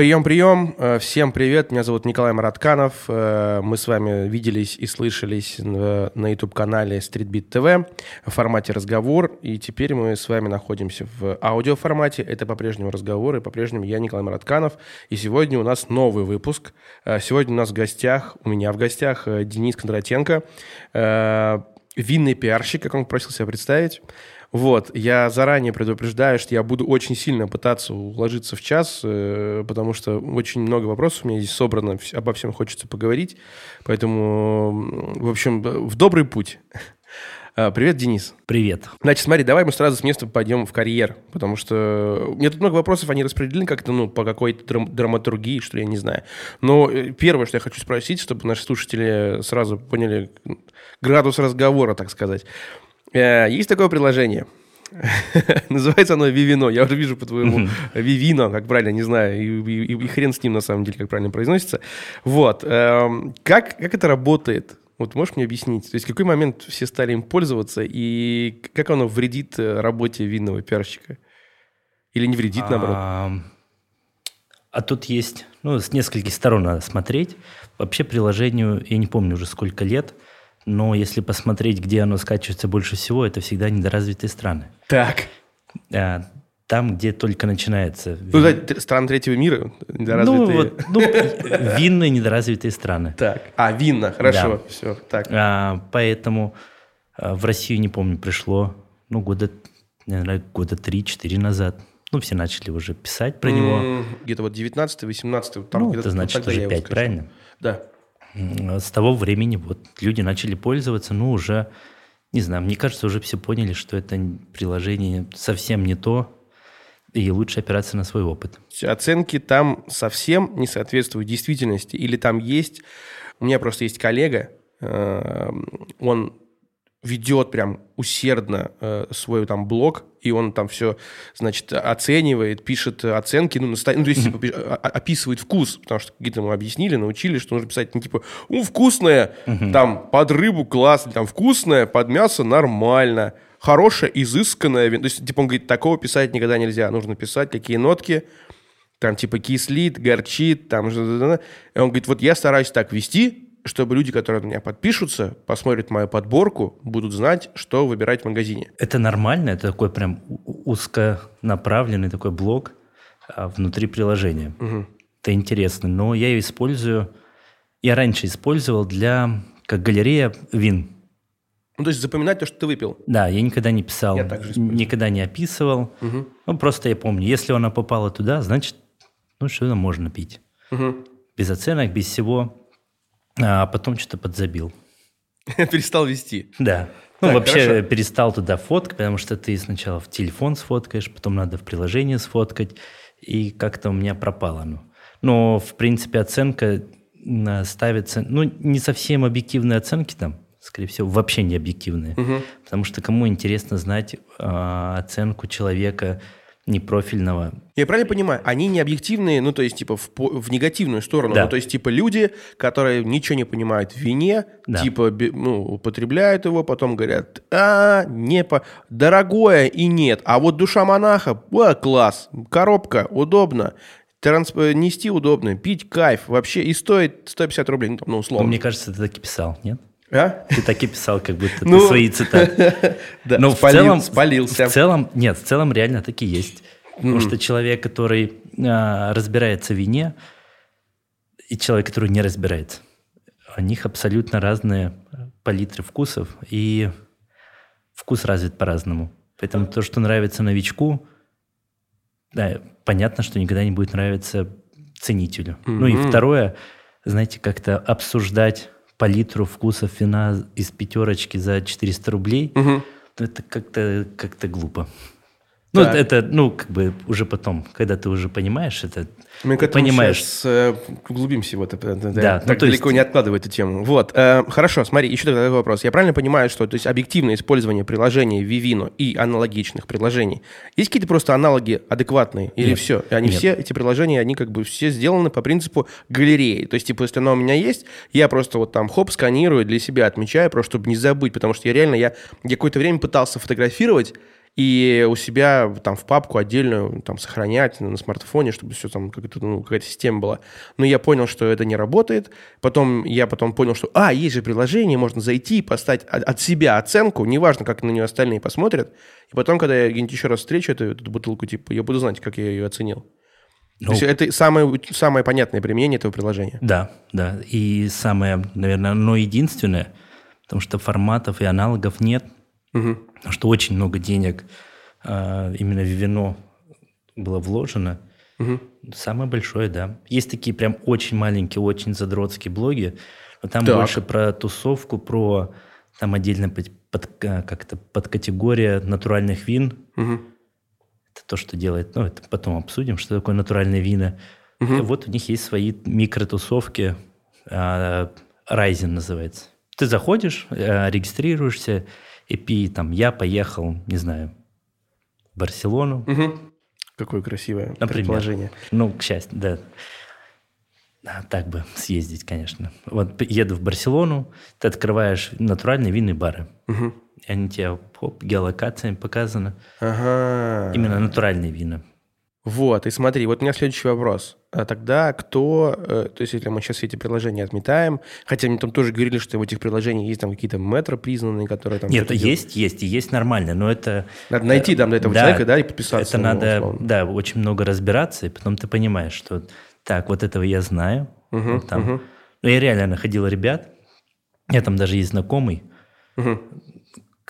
Прием, прием. Э, всем привет. Меня зовут Николай Маратканов. Э, мы с вами виделись и слышались на YouTube-канале StreetBeat TV в формате разговор. И теперь мы с вами находимся в аудиоформате. Это по-прежнему разговор, и по-прежнему я Николай Маратканов. И сегодня у нас новый выпуск. Э, сегодня у нас в гостях, у меня в гостях Денис Кондратенко, винный пиарщик, как он просил себя представить. Вот, я заранее предупреждаю, что я буду очень сильно пытаться уложиться в час, э, потому что очень много вопросов у меня здесь собрано, обо всем хочется поговорить. Поэтому, в общем, в добрый путь. А, привет, Денис. Привет. Значит, смотри, давай мы сразу с места пойдем в карьер, потому что у меня тут много вопросов, они распределены как-то, ну, по какой-то драм- драматургии, что ли, я не знаю. Но э, первое, что я хочу спросить, чтобы наши слушатели сразу поняли градус разговора, так сказать. Э, есть такое приложение. Называется оно Вивино. Я уже вижу по твоему Вивино, как правильно, не знаю, и, и, и хрен с ним на самом деле, как правильно произносится. Вот. Эм, как, как это работает? Вот можешь мне объяснить? То есть в какой момент все стали им пользоваться и как оно вредит э, работе винного пиарщика? Или не вредит, наоборот? А, а тут есть, ну, с нескольких сторон надо смотреть. Вообще приложению, я не помню уже сколько лет – но если посмотреть, где оно скачивается больше всего, это всегда недоразвитые страны. Так. А, там, где только начинается... Ну, да, страны третьего мира, недоразвитые. Ну, вот, ну, винные недоразвитые страны. Так, а, винно, хорошо, да. все, так. А, поэтому а, в Россию, не помню, пришло, ну, года, наверное, года 3-4 назад. Ну, все начали уже писать про него. Где-то вот 19-18. Там ну, это значит уже 5, правильно? Да с того времени вот люди начали пользоваться, ну, уже, не знаю, мне кажется, уже все поняли, что это приложение совсем не то, и лучше опираться на свой опыт. Оценки там совсем не соответствуют действительности, или там есть... У меня просто есть коллега, э, он ведет прям усердно э, свой там блог, и он там все, значит, оценивает, пишет оценки, ну, наста... ну то есть, типа, описывает вкус, потому что какие-то ему объяснили, научили, что нужно писать, ну, типа, ну, вкусное, там, под рыбу классно, там, вкусное, под мясо нормально, хорошее, изысканное, то есть, типа, он говорит, такого писать никогда нельзя, нужно писать, какие нотки, там, типа, кислит, горчит, там, и он говорит, вот я стараюсь так вести, чтобы люди, которые на меня подпишутся, посмотрят мою подборку, будут знать, что выбирать в магазине. Это нормально? Это такой прям узконаправленный такой блог а, внутри приложения. Угу. Это интересно. Но я ее использую... Я раньше использовал для... как галерея вин. Ну, то есть запоминать то, что ты выпил? Да, я никогда не писал, я также никогда не описывал. Угу. Ну, просто я помню, если она попала туда, значит, ну, что можно пить. Угу. Без оценок, без всего а потом что-то подзабил. Перестал вести. Да. Ну, так, вообще хорошо. перестал туда фоткать, потому что ты сначала в телефон сфоткаешь, потом надо в приложение сфоткать, и как-то у меня пропало оно. Но, в принципе, оценка ставится, ну, не совсем объективные оценки там, скорее всего, вообще не объективные. Угу. Потому что кому интересно знать э, оценку человека, непрофильного. Я правильно понимаю, они не объективные, ну, то есть, типа, в, в негативную сторону. Да. Ну, то есть, типа, люди, которые ничего не понимают в вине, да. типа, ну, употребляют его, потом говорят, а, не по... Дорогое и нет. А вот душа монаха, о, класс, коробка, удобно. Трансп... Нести удобно, пить кайф. Вообще и стоит 150 рублей, ну, условно. Ну, мне кажется, ты так и писал, нет? А? Ты так и писал, как будто ну, ты свои цитаты. Да, Но спалил, в целом, спалился. В целом, нет, в целом реально так и есть. Потому что человек, который а, разбирается в вине, и человек, который не разбирается, у них абсолютно разные палитры вкусов, и вкус развит по-разному. Поэтому то, что нравится новичку, да, понятно, что никогда не будет нравиться ценителю. Mm-hmm. Ну и второе, знаете, как-то обсуждать по литру вкусов вина из пятерочки за 400 рублей, угу. это как-то как глупо. Ну, да. это, ну, как бы уже потом, когда ты уже понимаешь это, Мы к этому понимаешь. сейчас э, углубимся в это. Да, так ну, далеко есть... не откладывай эту тему. Вот, э, хорошо, смотри, еще такой вопрос. Я правильно понимаю, что то есть объективное использование приложений Vivino и аналогичных приложений, есть какие-то просто аналоги адекватные? Или Нет. все? Они Нет. все, эти приложения, они как бы все сделаны по принципу галереи. То есть, типа, если оно у меня есть, я просто вот там хоп, сканирую, для себя отмечаю, просто чтобы не забыть, потому что я реально, я, я какое-то время пытался фотографировать, и у себя там в папку отдельную там сохранять на, смартфоне, чтобы все там как-то, ну, какая-то система была. Но я понял, что это не работает. Потом я потом понял, что, а, есть же приложение, можно зайти и поставить от, от себя оценку, неважно, как на нее остальные посмотрят. И потом, когда я где-нибудь еще раз встречу эту, эту бутылку, типа, я буду знать, как я ее оценил. Ну, То есть это самое, самое понятное применение этого приложения. Да, да. И самое, наверное, но единственное, потому что форматов и аналогов нет, угу. Что очень много денег а, именно в вино было вложено. Угу. Самое большое, да. Есть такие прям очень маленькие, очень задротские блоги, но там так. больше про тусовку, про там отдельно под, под, как-то под категория натуральных вин. Угу это то, что делает, ну, это потом обсудим, что такое натуральные вина. Угу. И вот у них есть свои микротусовки, а, Ryzen называется. Ты заходишь, а, регистрируешься, и пи, там, я поехал, не знаю, в Барселону. Угу. Какое красивое Например. предположение. Ну, к счастью, да. А, так бы съездить, конечно. Вот еду в Барселону, ты открываешь натуральные винные бары. Угу и они тебе хоп, геолокациями показаны. Ага. Именно натуральные вина. Вот, и смотри, вот у меня следующий вопрос. А тогда кто, э, то есть если мы сейчас эти приложения отметаем, хотя мне там тоже говорили, что в этих приложениях есть там какие-то метро признанные, которые там... Нет, есть, есть, и есть нормально, но это... Надо найти там этого да, человека, да, и подписаться. Это надо, условно. да, очень много разбираться, и потом ты понимаешь, что так, вот этого я знаю, угу, вот там. Угу. Ну, я реально находил ребят, я там даже есть знакомый, угу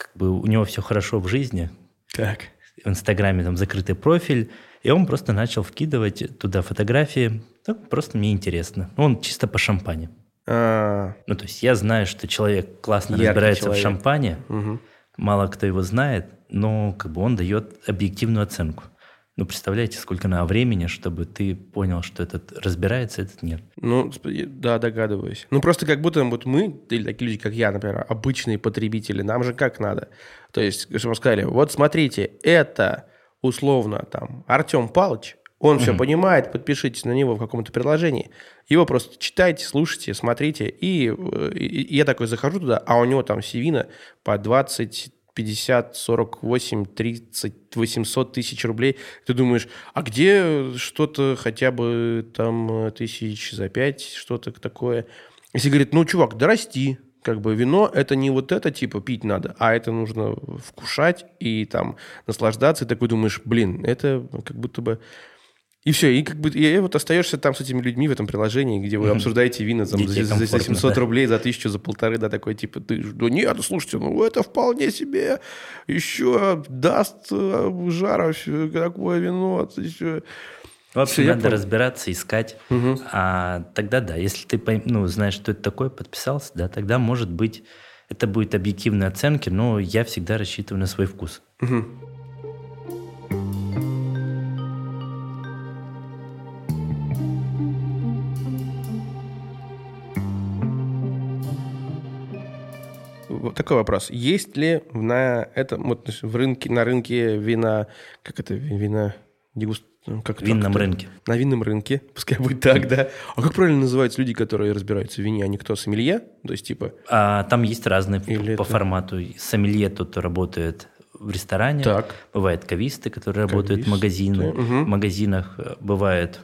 как бы у него все хорошо в жизни. Так. В Инстаграме там закрытый профиль, и он просто начал вкидывать туда фотографии. Ну, просто мне интересно. Он чисто по шампане. А-а-а. Ну, то есть я знаю, что человек классно Яркий разбирается человек. в шампане, угу. мало кто его знает, но как бы он дает объективную оценку. Ну, представляете, сколько на времени, чтобы ты понял, что этот разбирается, этот нет. Ну, да, догадываюсь. Ну, просто как будто вот мы, или такие люди, как я, например, обычные потребители, нам же как надо. То есть, что мы сказали, вот смотрите, это условно там Артем Павлович, он mm-hmm. все понимает, подпишитесь на него в каком-то приложении. Его просто читайте, слушайте, смотрите. И, и, и я такой захожу туда, а у него там Севина по 20 50, 48, 30, 800 тысяч рублей. Ты думаешь, а где что-то хотя бы там э, тысяч за пять, что-то такое? Если говорит, ну, чувак, да расти, как бы вино это не вот это типа пить надо, а это нужно вкушать и там наслаждаться. И такой думаешь, блин, это как будто бы и все, и как бы и вот остаешься там с этими людьми в этом приложении, где вы обсуждаете вина там, за, за 700 да. рублей, за тысячу, за полторы, да, такой типа, ты, да нет, слушайте, ну это вполне себе еще даст э, жара такое вино. Еще... В общем, надо понял. разбираться, искать. Угу. А тогда да, если ты ну, знаешь, что это такое, подписался, да, тогда может быть это будет объективные оценки, но я всегда рассчитываю на свой вкус. Угу. вот такой вопрос. Есть ли на этом, вот в рынке, на рынке вина, как это, вина, дегуст, как винном как рынке. На винном рынке, пускай будет так, да. А как правильно называются люди, которые разбираются в вине? Они кто, сомелье? То есть, типа... А, там есть разные Или по это... формату. Сомелье тот, кто работает в ресторане. Так. Бывают кависты, которые Кавист, работают в магазине, угу. магазинах. Бывают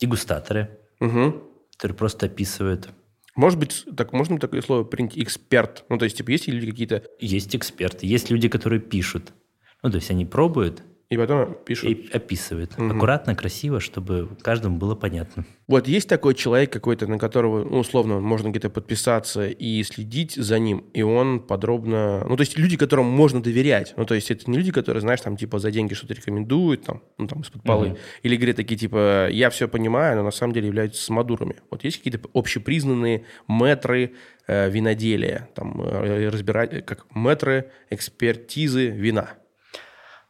дегустаторы, угу. которые просто описывают может быть, так можно такое слово принять эксперт? Ну, то есть, типа, есть люди какие-то... Есть эксперты, есть люди, которые пишут. Ну, то есть, они пробуют, и потом пишут. И описывает. Угу. Аккуратно, красиво, чтобы каждому было понятно. Вот есть такой человек какой-то, на которого, ну, условно, можно где-то подписаться и следить за ним, и он подробно... Ну, то есть люди, которым можно доверять. Ну, то есть это не люди, которые, знаешь, там, типа, за деньги что-то рекомендуют, там, ну, там, из-под полы. Угу. Или говорят такие, типа, я все понимаю, но на самом деле являются самодурами. Вот есть какие-то общепризнанные метры э, виноделия, там, э, разбирать, как метры экспертизы вина –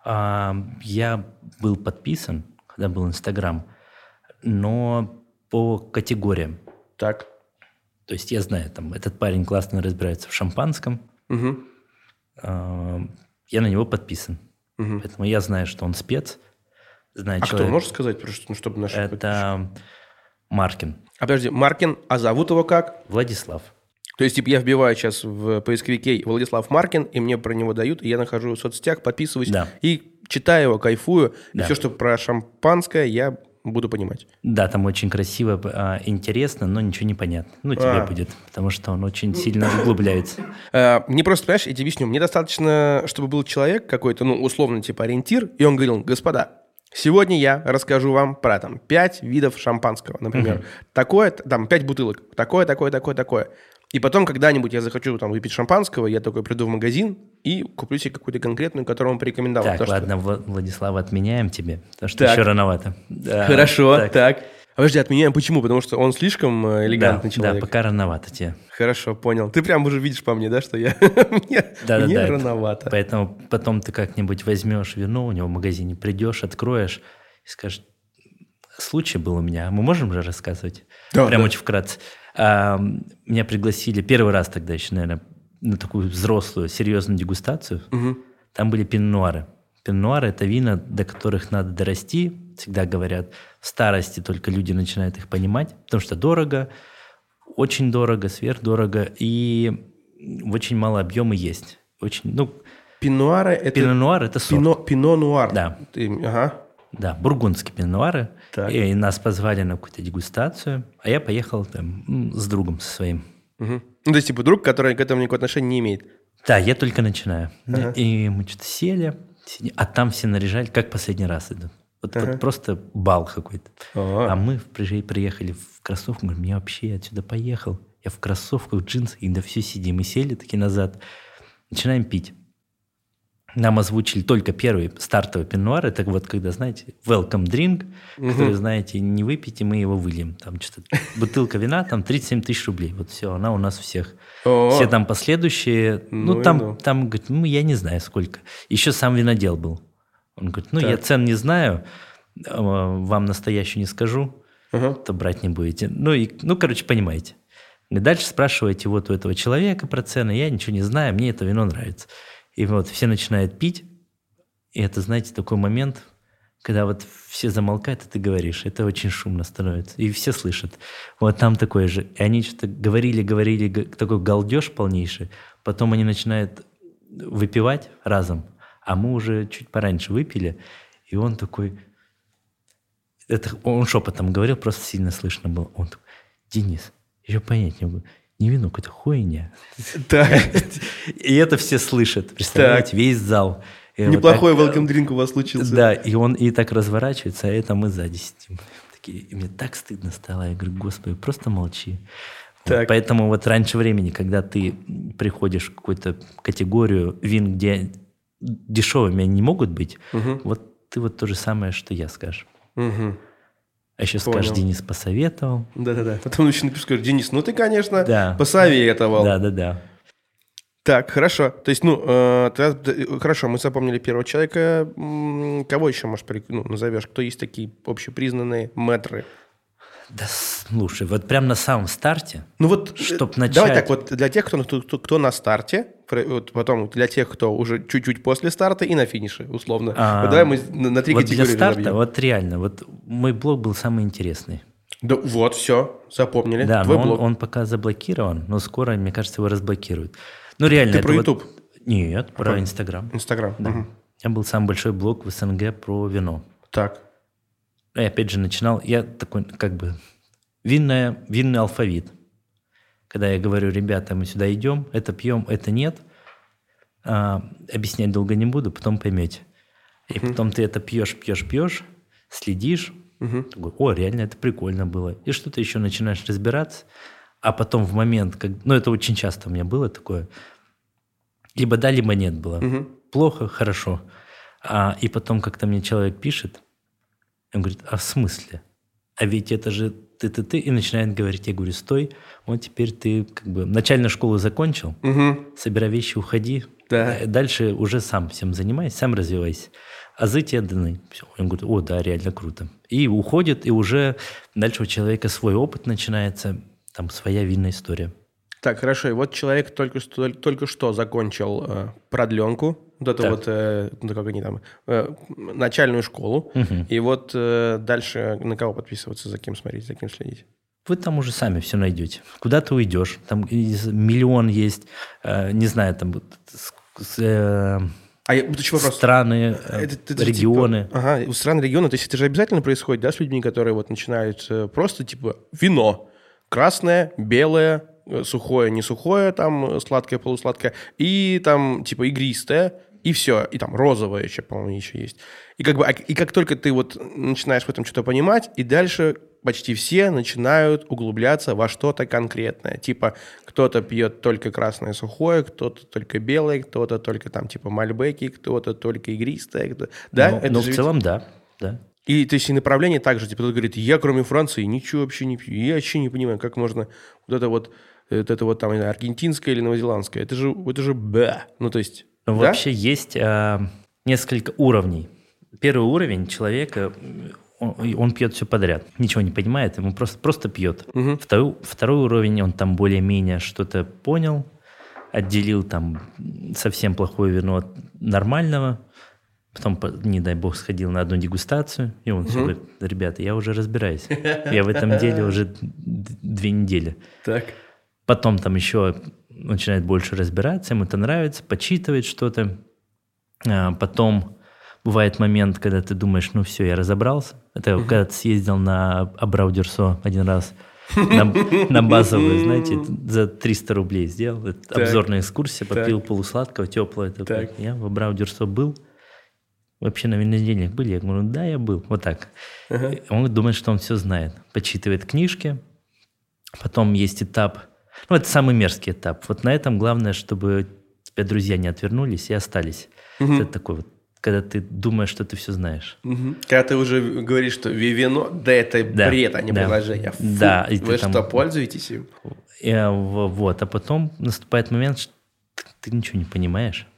я был подписан, когда был Инстаграм, но по категориям. Так. То есть я знаю, там, этот парень классно разбирается в шампанском. Угу. Я на него подписан. Угу. Поэтому я знаю, что он спец. Знаю а человек... кто, можешь сказать, ну, чтобы наши... Это Маркин. А подожди, Маркин, а зовут его как? Владислав. То есть, типа, я вбиваю сейчас в поисковике Владислав Маркин, и мне про него дают, и я нахожу в соцсетях, подписываюсь, Да. и читаю его, кайфую, и Да. все, что про шампанское, я буду понимать. Да, там очень красиво, а, интересно, но ничего не понятно. Ну, тебе А. будет, потому что он очень сильно углубляется. Э, Мне просто, понимаешь, я тебе объясню, мне достаточно, чтобы был человек какой-то, ну, условно, типа ориентир, и он говорил, господа, сегодня я расскажу вам про там пять видов шампанского, например, такое, там, пять бутылок, такое, такое, такое, такое. И потом когда-нибудь я захочу там выпить шампанского, я такой приду в магазин и куплю себе какую-то конкретную, которую он порекомендовал. Так, Потому что- ладно, Вла- Владислава, отменяем тебе, потому что Так. еще рановато. Да, Хорошо, так. так. А Подожди, отменяем почему? Потому что он слишком э, элегантный да, человек. Да, пока рановато тебе. Хорошо, понял. Ты прям уже видишь по мне, да, что я... мне Да, да, мне да. это- рановато. Поэтому потом ты как-нибудь возьмешь вино, у него в магазине придешь, откроешь и скажешь, случай был у меня, мы можем же рассказывать? Да, Прям да. очень вкратце. Меня пригласили первый раз тогда еще, наверное, на такую взрослую, серьезную дегустацию. Мгм. Там были пиннуары. Пиннуары – это вина, до которых надо дорасти. Всегда говорят, в старости только люди начинают их понимать, потому что дорого, очень дорого, сверхдорого, и очень мало объема есть. Очень, ну, Пинуары это... пино-нуар – это сорт. Пино, пино нуар. Да. Ты- ага. Да, бургундские пино-нуары. Так. И нас позвали на какую-то дегустацию, а я поехал там с другом со своим. Мгм. Ну, то есть, типа, друг, который к этому никакого отношения не имеет. Да, я только начинаю. Ага. И мы что-то сели, сидим, а там все наряжали, как последний раз идут. Вот, вот Ага. просто бал какой-то. О. А мы при- приехали в кроссовках, говорим, я вообще отсюда поехал. Я в кроссовках, в джинсах, и да все сидим. И сели таки назад. Начинаем пить. Нам озвучили только первый стартовый пенуар. Это вот когда, знаете, welcome drink, который, знаете, не выпейте, мы его выльем. Там что-то бутылка вина, там 37 тысяч рублей. Вот все, она у нас у всех. О. Все там последующие, Ну ну, и там, ну. там, говорит, ну, я не знаю сколько. Еще сам винодел был. Он говорит, ну, я Так. цен не знаю, э, вам настоящую не скажу, Ага. то брать не будете. Ну, и, ну короче, понимаете. Говорит, Дальше спрашиваете вот у этого человека про цены, я ничего не знаю, мне это вино нравится. И вот все начинают пить, и это, знаете, такой момент, когда вот все замолкают, и ты говоришь, это очень шумно становится, и все слышат. Вот там такое же. И они что-то говорили, говорили, такой галдеж полнейший, потом они начинают выпивать разом, а мы уже чуть пораньше выпили, и он такой, это он шепотом говорил, просто сильно слышно было. Он такой, Денис, еще понять не могу, не вино, какая-то хуйня. Так, И это все слышат, представляете, весь зал. И вот неплохой так, welcome drink у вас случился. Да, и он и так разворачивается, а это мы сзади сидим. Такие, и мне так стыдно стало. Я говорю, господи, просто молчи. Вот Так. поэтому вот раньше времени, когда ты приходишь в какую-то категорию вин, где дешевыми они не могут быть, Мгм. вот ты вот то же самое, что я скажешь. Мгм. А еще Понял. скажешь, Денис посоветовал. Да-да-да. Потом еще напишешь, скажешь, Денис, ну ты, конечно, Да. посоветовал. Да-да-да. Так, хорошо. То есть, ну, э, тогда, э, хорошо, мы запомнили первого человека. Кого еще, может, ну, назовешь? Кто есть такие общепризнанные мэтры? Да слушай, вот прям на самом старте, Ну вот, э, Чтоб давай начать. так, вот для тех, кто, кто, кто на старте, вот потом для тех, кто уже чуть-чуть после старта и на финише, условно. А, вот давай мы на, три вот для категории старта, разобьем. вот реально, вот мой блог был самый интересный. Да, вот, все, запомнили. Да, Твой но он, блог. он пока заблокирован, но скоро, мне кажется, его разблокируют. Ну, реально. Ты про вот- YouTube? Нет, про Инстаграм. Инстаграм. Да. Мгм. У меня был самый большой блог в СНГ про вино. Так. И опять же начинал, я такой, как бы, винная, винный алфавит. Когда я говорю, ребята, мы сюда идем, это пьем, это нет, а, объяснять долго не буду, потом поймете. И потом ты это пьешь, пьешь, пьешь, следишь, такой, о, реально это прикольно было. И что-то еще начинаешь разбираться, а потом в момент, как, ну это очень часто у меня было такое, либо да, либо нет было. Плохо, хорошо. А, и потом как-то мне человек пишет, он говорит, а в смысле? А ведь это же ты-ты-ты, и начинает говорить, я говорю, стой, вот теперь ты как бы начальную школу закончил, Мгм. собирай вещи, уходи, Да. Э, дальше уже сам всем занимайся, сам развивайся. Азы тебе даны. Все. Он говорит, о, да, реально круто. И уходит, и уже дальше у человека свой опыт начинается, там своя винная история. Так, хорошо. И вот человек только что, только что закончил э, продленку, вот это Так. вот, э, ну, как они там, э, начальную школу. Мгм. И вот э, дальше на кого подписываться, за кем смотреть, за кем следить? вы там уже сами все найдете. Куда ты уйдешь? Там миллион есть, э, не знаю, там э, а я, вот еще вопрос. Страны, э, это, это регионы. Типа, ага, страны, регионы. То есть это же обязательно происходит, да, с людьми, которые вот начинают просто типа вино. Красное, белое, сухое, не сухое, там сладкое, полусладкое. И там типа игристое. И все. И там розовое еще, по-моему, еще есть. И как, бы, а, и как только ты вот начинаешь в этом что-то понимать, и дальше почти все начинают углубляться во что-то конкретное. Типа кто-то пьет только красное сухое, кто-то только белое, кто-то только там типа мальбеки, кто-то только игристое. Кто... Да, ну, это ну в целом да, да. И то есть и направление также, типа, кто говорит, я кроме Франции ничего вообще не пью. Я вообще не понимаю, как можно вот это вот, вот это вот там аргентинское или новозеландское. Это же, это же б. Ну, то есть... Ну, да? вообще есть э, несколько уровней. Первый уровень человека, он, он пьет все подряд, ничего не понимает, ему просто, просто пьет. Угу. Второй, второй уровень, он там более-менее что-то понял, отделил там совсем плохое вино от нормального, потом, не дай бог, сходил на одну дегустацию, и он угу. все говорит, ребята, я уже разбираюсь, я в этом деле уже две недели. Так. Потом там еще начинает больше разбираться, ему это нравится, почитывает что-то, а потом бывает момент, когда ты думаешь, ну все, я разобрался. Это uh-huh. когда ты съездил на Абраудерсо один раз, на, на базовую, знаете, за 300 рублей сделал. Это обзорная экскурсия, попил так. полусладкого, теплого. Такой. Я в Абраудерсо был. Вообще на винодельник были? Я говорю, да, я был. Вот так. Uh-huh. Он думает, что он все знает. Почитывает книжки. Потом есть этап, ну, это самый мерзкий этап. Вот на этом главное, чтобы тебя друзья не отвернулись и остались. Uh-huh. Это такой вот когда ты думаешь, что ты все знаешь. Угу. Когда ты уже говоришь, что вино, да это да, бред, а не да. приложение. Фу, да, и вы что, там... пользуетесь им? И, а, вот, а потом наступает момент, что ты ничего не понимаешь.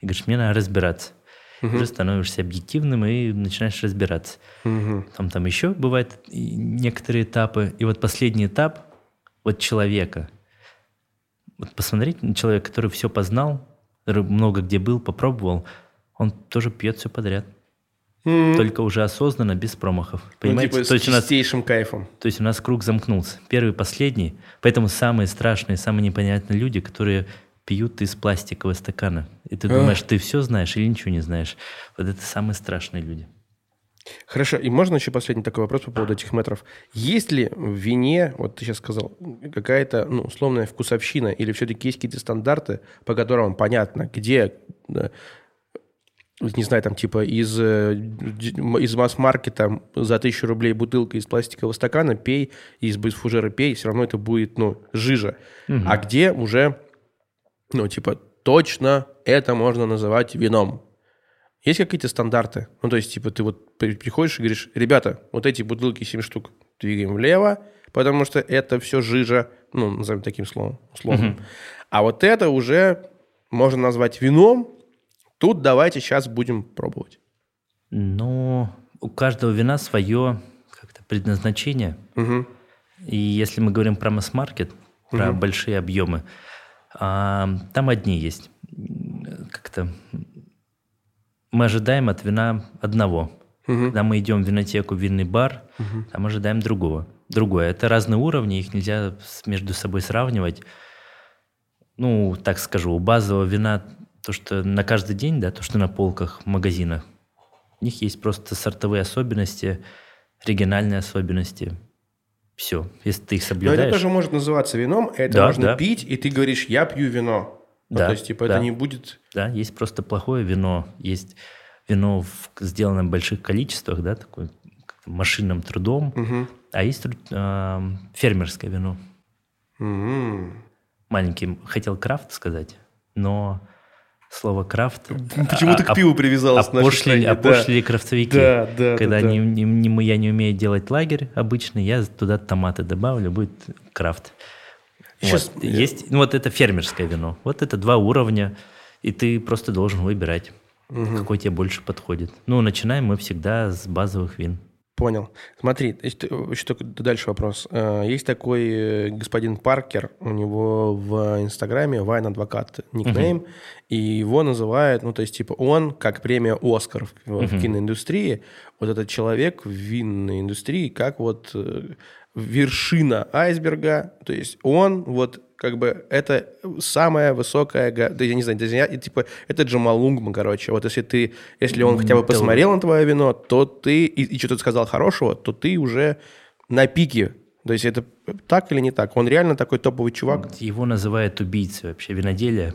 И говоришь, мне надо разбираться. Угу. Уже становишься объективным и начинаешь разбираться. Угу. Там, там еще бывают некоторые этапы. И вот последний этап вот человека. Вот посмотреть на человека, который все познал, который много где был, попробовал – он тоже пьет все подряд. Mm-hmm. Только уже осознанно, без промахов. Ну, Понимаете? Ну, типа, то есть с чистейшим нас, кайфом. То есть у нас круг замкнулся. Первый, последний. Поэтому самые страшные, самые непонятные люди, которые пьют из пластикового стакана. И ты думаешь, ты все знаешь или ничего не знаешь. Вот это самые страшные люди. Хорошо, и можно еще последний такой вопрос по поводу этих метров. Есть ли в вине, вот ты сейчас сказал, какая-то ну, условная вкусовщина, или все-таки есть какие-то стандарты, по которым понятно, где не знаю, там типа из, э, из масс-маркета за тысячу рублей бутылка из пластикового стакана пей, из, из фужера пей, все равно это будет, ну, жижа. Угу. А где уже, ну, типа, точно это можно называть вином? Есть какие-то стандарты? Ну, то есть, типа, ты вот приходишь и говоришь, ребята, вот эти бутылки 7 штук двигаем влево, потому что это все жижа, ну, назовем таким словом, условно. Угу. А вот это уже можно назвать вином, Тут давайте сейчас будем пробовать. Ну, у каждого вина свое как-то предназначение. Угу. И если мы говорим про масс-маркет, про угу. большие объемы, а, там одни есть. Как-то мы ожидаем от вина одного. Угу. Когда мы идем в винотеку, в винный бар, угу. там ожидаем другого. Другое. Это разные уровни, их нельзя между собой сравнивать. Ну, так скажу, у базового вина то, что на каждый день, да, то, что на полках в магазинах, у них есть просто сортовые особенности, региональные особенности. Все, если ты их соблюдаешь. Но это тоже может называться вином, это да, можно да. пить, и ты говоришь, я пью вино. Ну, да, ну, то есть, типа, да. это не будет... Да, есть просто плохое вино, есть вино, в, сделанное в больших количествах, да, такое машинным трудом, угу. а есть э, фермерское вино. Угу. Маленький, хотел крафт сказать, но слово крафт. Почему ты а, к пиву привязалась? Опошлили, опошлили да. крафтовики. Да, да, Когда да, да. Не, не, не, я не умею делать лагерь обычный, я туда томаты добавлю, будет крафт. Сейчас, вот. Есть, ну, вот это фермерское вино. Вот это два уровня, и ты просто должен выбирать, угу. какой тебе больше подходит. Ну, начинаем мы всегда с базовых вин. Понял. Смотри, еще только дальше вопрос. Э, есть такой э, господин Паркер, у него в Инстаграме Вайн Адвокат никнейм, uh-huh. и его называют, ну, то есть, типа, он, как премия Оскар в, uh-huh. в киноиндустрии, вот этот человек в винной индустрии, как вот э, вершина айсберга, то есть он вот как бы это самая высокая, да, я не знаю, я, типа, это Джамал Лунгман, короче, вот если ты, если он хотя бы посмотрел на твое вино, то ты, и, и что-то сказал хорошего, то ты уже на пике, то есть это так или не так? Он реально такой топовый чувак? Его называют убийцей вообще виноделия,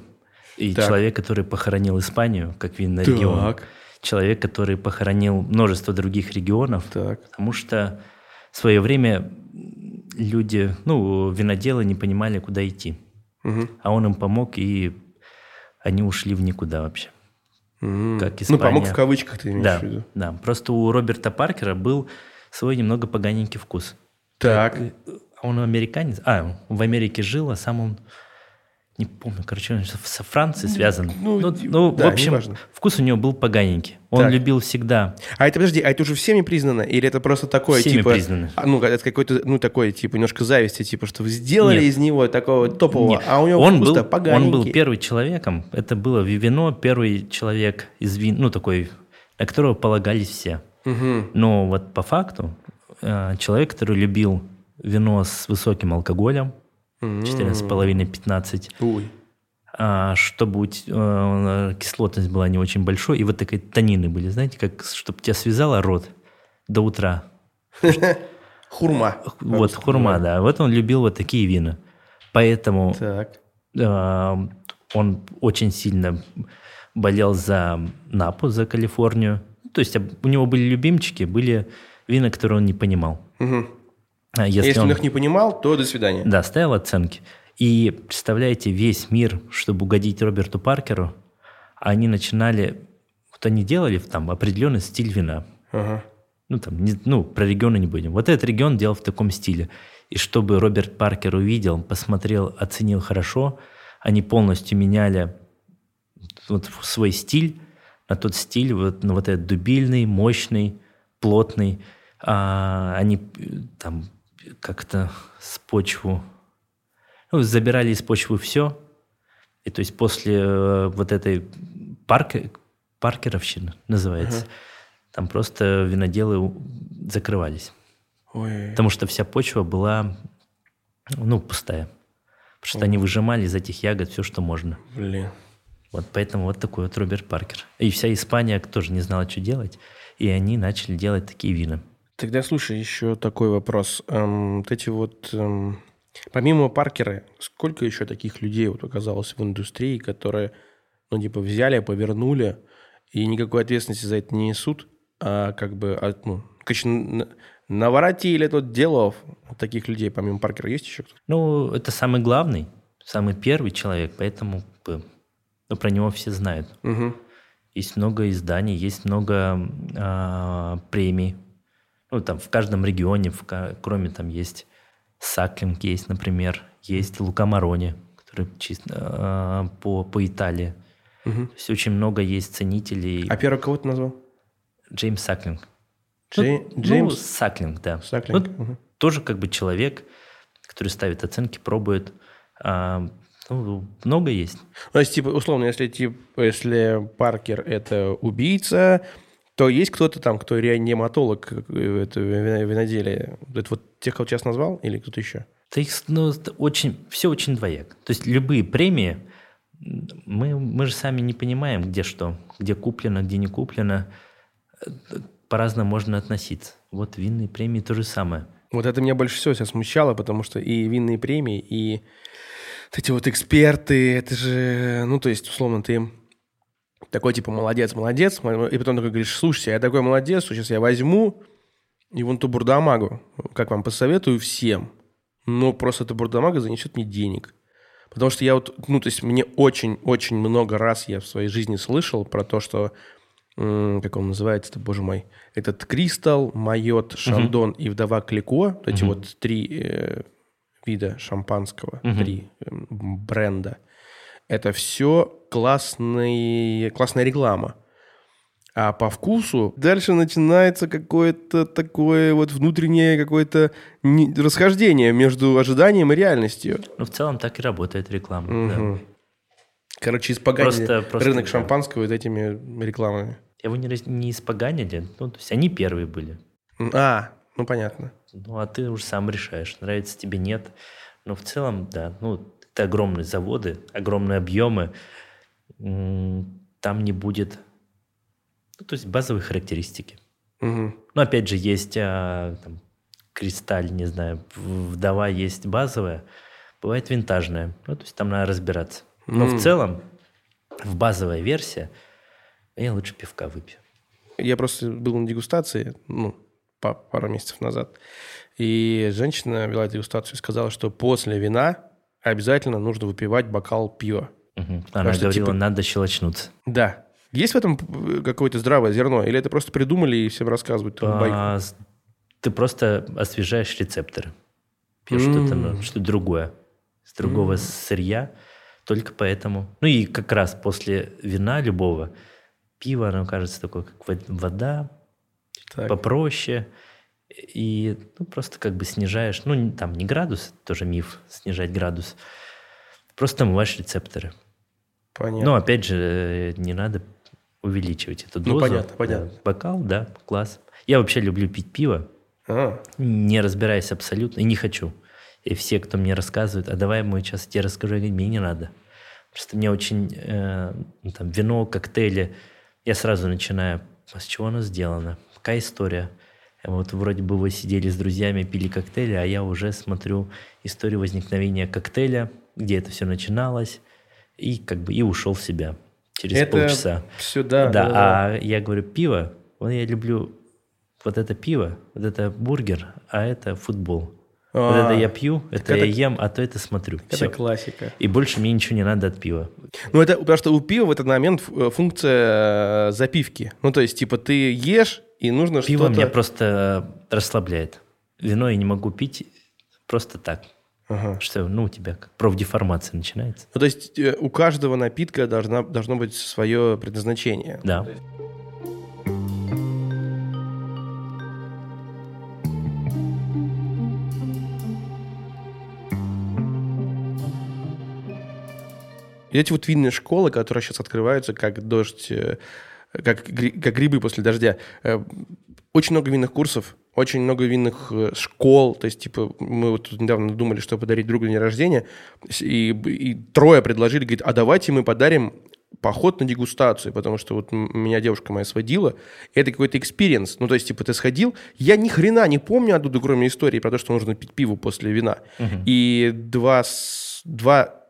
и так. человек, который похоронил Испанию как винный регион. Человек, который похоронил множество других регионов, так. потому что в свое время люди, ну, виноделы не понимали, куда идти. Угу. А он им помог, и они ушли в никуда вообще. Угу. Как Испания. Ну, помог в кавычках ты имеешь да, в виду. Да, просто у Роберта Паркера был свой немного поганенький вкус. Так. Он американец, а, в Америке жил, а сам он не помню, короче, он со Францией ну, связан. Ну, ну, ну да, в общем, вкус у него был поганенький. Он так. любил всегда. А это, подожди, а это уже всеми признано? Или это просто такое, всеми типа... признано. А, ну, это какой-то, ну, такой, типа, немножко зависти, типа, что вы сделали Нет. из него такого топового, Нет. а у него он был, поганенький. Он был первым человеком, это было вино, первый человек из вин, ну, такой, на которого полагались все. Угу. Но вот по факту, э, человек, который любил вино с высоким алкоголем, 14,5-15. Ой. А, чтобы э, кислотность была не очень большой, и вот такие тонины были, знаете, как чтобы тебя связало рот до утра. Хурма. Вот, хурма, да. Вот он любил вот такие вина. Поэтому. Э, он очень сильно болел за Напу, за Калифорнию. То есть у него были любимчики, были вина, которые он не понимал. Угу. А если, Если он, он их не понимал, то до свидания. Да, ставил оценки. И представляете, весь мир, чтобы угодить Роберту Паркеру, они начинали, вот они делали там определенный стиль вина. Ага. Ну, там, не, ну, про регионы не будем. Вот этот регион делал в таком стиле. И чтобы Роберт Паркер увидел, посмотрел, оценил хорошо, они полностью меняли вот свой стиль на тот стиль, вот, на вот этот дубильный, мощный, плотный. А, они там как-то с почву, ну, забирали из почвы все, и то есть после э, вот этой парк, паркеровщины называется, uh там просто виноделы закрывались. Ой. Потому что вся почва была, ну, пустая. Потому что Ой. они выжимали из этих ягод все, что можно. Блин. Вот поэтому вот такой вот Роберт Паркер. И вся Испания тоже не знала, что делать. И они начали делать такие вина. Тогда слушай, еще такой вопрос. Эм, вот эти вот, эм, помимо Паркера, сколько еще таких людей вот оказалось в индустрии, которые, ну, типа, взяли, повернули, и никакой ответственности за это не несут, а как бы, а, ну, конечно, наворотили тут делов. Таких людей, помимо Паркера, есть еще кто-то? Ну, это самый главный, самый первый человек, поэтому ну, про него все знают. Угу. Есть много изданий, есть много э, премий ну, там в каждом регионе, в, кроме там есть Саклинг, есть, например, есть Лука Марони, который чисто э, по, по Италии. Угу. То есть очень много есть ценителей. А первый кого ты назвал? Джеймс Саклинг. Джей, ну, Джеймс? Ну, Саклинг, да. Саклинг. Ну, угу. Тоже как бы человек, который ставит оценки, пробует. А, ну, много есть. То есть, типа, условно, если, типа, если Паркер – это убийца, то есть кто-то там, кто реаниматолог э, это виноделие. Это вот тех, кого сейчас назвал, или кто-то еще? Да их, ну, очень, все очень двояк. То есть любые премии, мы, мы же сами не понимаем, где что, где куплено, где не куплено. По-разному можно относиться. Вот винные премии то же самое. Вот это меня больше всего сейчас смущало, потому что и винные премии, и эти вот эксперты, это же, ну, то есть, условно, ты такой типа молодец, молодец, и потом такой говоришь, слушайте, я такой молодец, сейчас я возьму и вон ту бурдамагу, как вам посоветую всем, но просто эта бурдамага занесет мне денег. Потому что я вот, ну, то есть мне очень-очень много раз я в своей жизни слышал про то, что, как он называется-то, боже мой, этот Кристалл, Майот, Шандон uh-huh. и Вдова Клико, вот эти вот три э, вида шампанского, uh-huh. три э, бренда – это все классный, классная реклама. А по вкусу дальше начинается какое-то такое вот внутреннее какое-то расхождение между ожиданием и реальностью. Ну, в целом так и работает реклама. Угу. Да. Короче, испоганили просто, просто, рынок да. шампанского вот этими рекламами. Его не, не испоганили, ну, то есть они первые были. А, Ну, понятно. Ну, а ты уже сам решаешь, нравится тебе, нет. Но в целом, да, ну, это огромные заводы, огромные объемы. Там не будет, ну, то есть базовые характеристики. Угу. Ну, опять же, есть а, там, кристаль, не знаю, вдова есть базовая, бывает винтажная. Ну, то есть там надо разбираться. Но mm. в целом, в базовая версия, я лучше пивка выпью. Я просто был на дегустации, ну, пару месяцев назад, и женщина вела дегустацию и сказала, что после вина обязательно нужно выпивать бокал пива. Угу. Она что, говорила, типа... надо щелочнуться. Да. Есть в этом какое-то здравое зерно? Или это просто придумали и всем рассказывают? А, ты просто освежаешь рецепторы. Пьешь mm. что-то ну, что другое. С другого mm. сырья. Только поэтому. Ну и как раз после вина любого, пиво, оно кажется такое, как вода, так. попроще. И ну, просто как бы снижаешь, ну там не градус, тоже миф, снижать градус. Просто омываешь рецепторы. Понятно. Но опять же, э, не надо увеличивать эту ну, дозу. Ну, понятно, понятно. Бокал, да, класс. Я вообще люблю пить пиво, а. не разбираясь абсолютно, и не хочу. И все, кто мне рассказывает, а давай мы сейчас тебе расскажу, я говорю, мне не надо. Просто мне очень, э, ну, там, вино, коктейли, я сразу начинаю, а с чего оно сделано, какая история. Вот вроде бы вы сидели с друзьями, пили коктейли, а я уже смотрю историю возникновения коктейля, где это все начиналось, и как бы и ушел в себя через это полчаса. Все, да, да. А я говорю, пиво, вот я люблю вот это пиво, вот это бургер, а это футбол. А, вот это я пью, это, это я ем, а то это смотрю. Это Все. классика. И больше мне ничего не надо от пива. Ну, это потому что у пива в этот момент э, функция э, запивки. Ну, то есть, типа, ты ешь, и нужно что-то... Пиво меня просто расслабляет. Вино я не могу пить просто так. Ага. Что, ну, у тебя как профдеформация начинается. Ну, то есть э, у каждого напитка должна, должно быть свое предназначение. Да. И эти вот винные школы, которые сейчас открываются, как дождь, э, как, как грибы после дождя. Э, очень много винных курсов, очень много винных э, школ. То есть, типа, мы вот тут недавно думали, что подарить другу день рождения, и, и трое предложили, говорит, а давайте мы подарим поход на дегустацию, потому что вот меня девушка моя сводила, это какой-то experience. Ну, то есть, типа, ты сходил, я ни хрена не помню оттуда, кроме истории про то, что нужно пить пиво после вина. Uh-huh. И два, два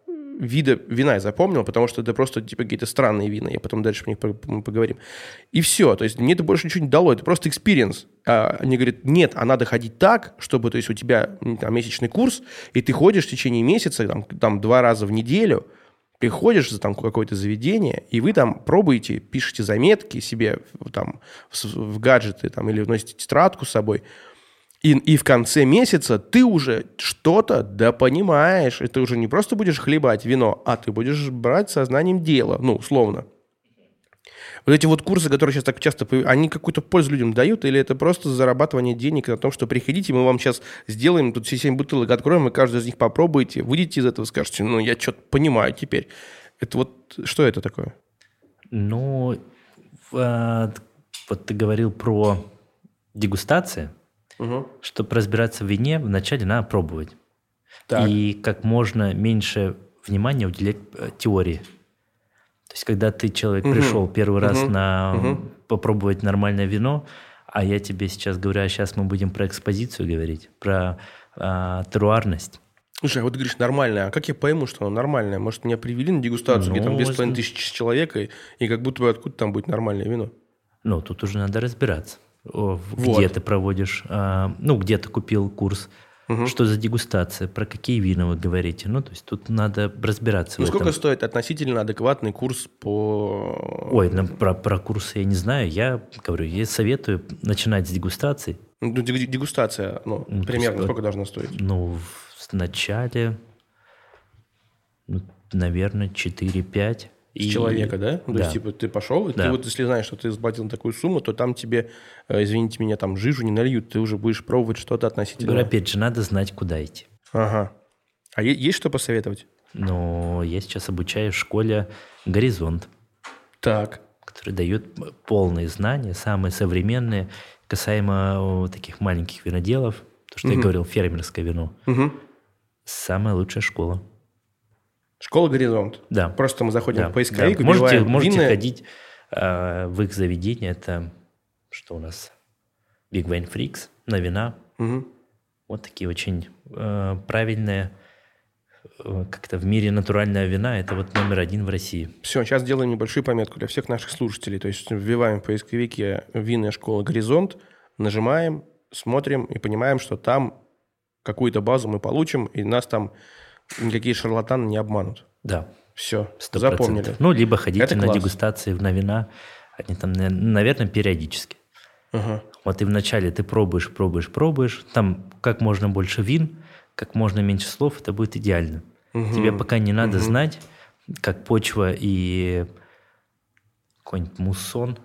вида вина я запомнил, потому что это просто типа какие-то странные вина. Я потом дальше про них поговорим. И все. То есть мне это больше ничего не дало. Это просто experience. А они говорят, нет, а надо ходить так, чтобы, то есть у тебя там, месячный курс, и ты ходишь в течение месяца, там, там два раза в неделю, приходишь за там какое-то заведение, и вы там пробуете, пишете заметки себе там в, в гаджеты там, или носите тетрадку с собой, и, и в конце месяца ты уже что-то да понимаешь. И ты уже не просто будешь хлебать вино, а ты будешь брать сознанием дела, ну, условно. Вот эти вот курсы, которые сейчас так часто появляются, они какую-то пользу людям дают, или это просто зарабатывание денег на том, что приходите, мы вам сейчас сделаем тут все семь бутылок, откроем, и каждый из них попробуете, выйдете из этого, скажете, ну, я что-то понимаю теперь. Это вот, что это такое? Ну, вот ты говорил про дегустации, Угу. Чтобы разбираться в вине, вначале надо пробовать. Так. И как можно меньше внимания уделять э, теории. То есть, когда ты, человек, угу. пришел первый раз угу. на угу. попробовать нормальное вино, а я тебе сейчас говорю, а сейчас мы будем про экспозицию говорить, про а, теруарность. Слушай, а вот ты говоришь нормальное, а как я пойму, что оно нормальное? Может, меня привели на дегустацию, ну, где там 2,5 тысячи человек, и, и как будто бы откуда там будет нормальное вино? Ну, тут уже надо разбираться вот. где ты проводишь, а, ну, где ты купил курс, угу. что за дегустация, про какие вина вы говорите. Ну, то есть тут надо разбираться ну, сколько этом. стоит относительно адекватный курс по... Ой, ну, про, про курсы я не знаю. Я говорю, я советую начинать с дегустации. Ну, дегустация, ну, ну примерно есть, сколько должна стоить? Ну, в начале, ну, наверное, 4-5 и... человека, да? Ну, то есть, типа, ты пошел, и да. ты вот, если знаешь, что ты заплатил такую сумму, то там тебе, э, извините меня, там жижу не нальют, ты уже будешь пробовать что-то относительно... Говорю, опять же, надо знать, куда идти. Ага. А есть что посоветовать? Ну, я сейчас обучаю в школе «Горизонт». Так. Который дает полные знания, самые современные, касаемо таких маленьких виноделов, то, что я говорил, фермерское вино, Мгм. самая лучшая школа. Школа «Горизонт». Да. Просто мы заходим Да, в поисковик, да. Можете, можете винные- ходить э, в их заведение. Это что у нас? Big Wine Freaks на вина. Мгм. Вот такие очень э, правильные, э, как-то в мире натуральная вина. Это вот номер один в России. Все, сейчас делаем небольшую пометку для всех наших слушателей. То есть вбиваем в поисковике «Винная школа «Горизонт», нажимаем, смотрим и понимаем, что там какую-то базу мы получим, и нас там никакие шарлатаны не обманут. Да, Все, 100%. запомнили. Ну, либо ходите Это на класс. дегустации на вина. Они там, наверное, периодически. Ага. Вот и вначале ты пробуешь, пробуешь, пробуешь. Там как можно больше вин, как можно меньше слов, это будет идеально. Тебе пока не надо знать, как почва и какой-нибудь муссон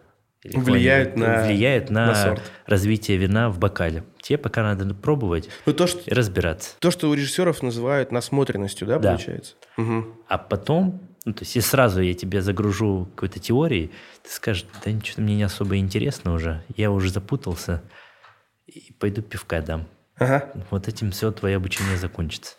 Влияют какой-нибудь на- влияет на, на сорт. развитие вина в бокале. Тебе пока надо пробовать Ну, то, что, и разбираться. то, что у режиссеров называют насмотренностью, да, Да. получается? Мгм. А потом, ну, то есть, если сразу я тебе загружу какой-то теорией, ты скажешь, да ничего мне не особо интересно уже, я уже запутался, и пойду пивка дам. Ага. Вот этим все твое обучение закончится.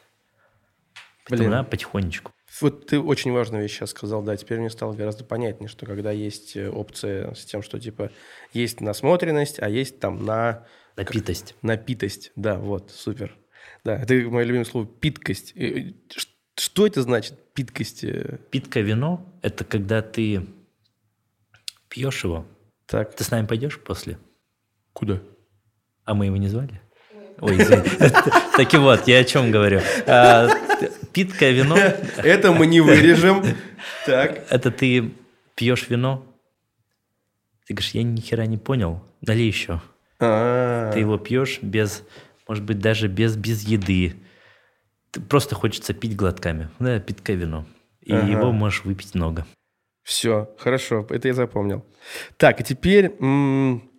Блин. Поэтому надо потихонечку. Вот ты очень важную вещь сейчас сказал, да, теперь мне стало гораздо понятнее, что когда есть э, опция с тем, что типа есть насмотренность, а есть там на Напитость. напитость, да, вот, супер. Да, это мое любимое слово питкость. Что это значит, питкость? э? Питка вино – это когда ты пьешь его. Так, Ты с нами пойдешь после? куда? А мы его не звали? Ой, извини. Так и вот, я о чем говорю. А, Питкое вино Это мы не вырежем. Так. – это ты пьешь вино, ты говоришь, я ни хера не понял, налей еще. А, Ты его пьешь без, может быть, даже без, без еды. Ты просто хочется пить глотками. Да, питкое вино. И Ага. его можешь выпить много. Все, хорошо, это я запомнил. Так, и теперь, м,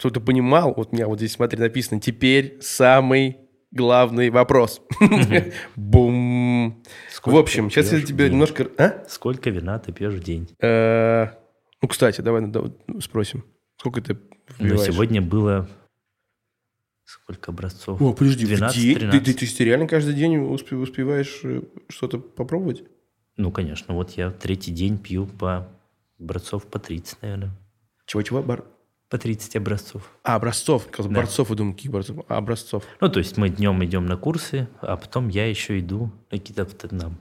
ты понимал, вот у меня вот здесь, смотри, написано, теперь самый главный вопрос. Бум. В общем, сейчас я тебе немножко... А? Сколько вина ты пьешь в день? Э, Ну, кстати, давай давай спросим. Сколько ты Ну, вбиваешь? сегодня было... Сколько образцов? О, подожди, в 12, день? Ты, 13. ты, ты, ты реально каждый день успе- успеваешь э, что-то попробовать? Ну, конечно. Вот я третий день пью по образцов по 30, наверное. Чего-чего? Бар... По 30 образцов. А, образцов. Да. Борцов, я думаю, каких борцов? А, образцов. Ну, то есть мы днем идем на курсы, а потом я еще иду на какие-то нам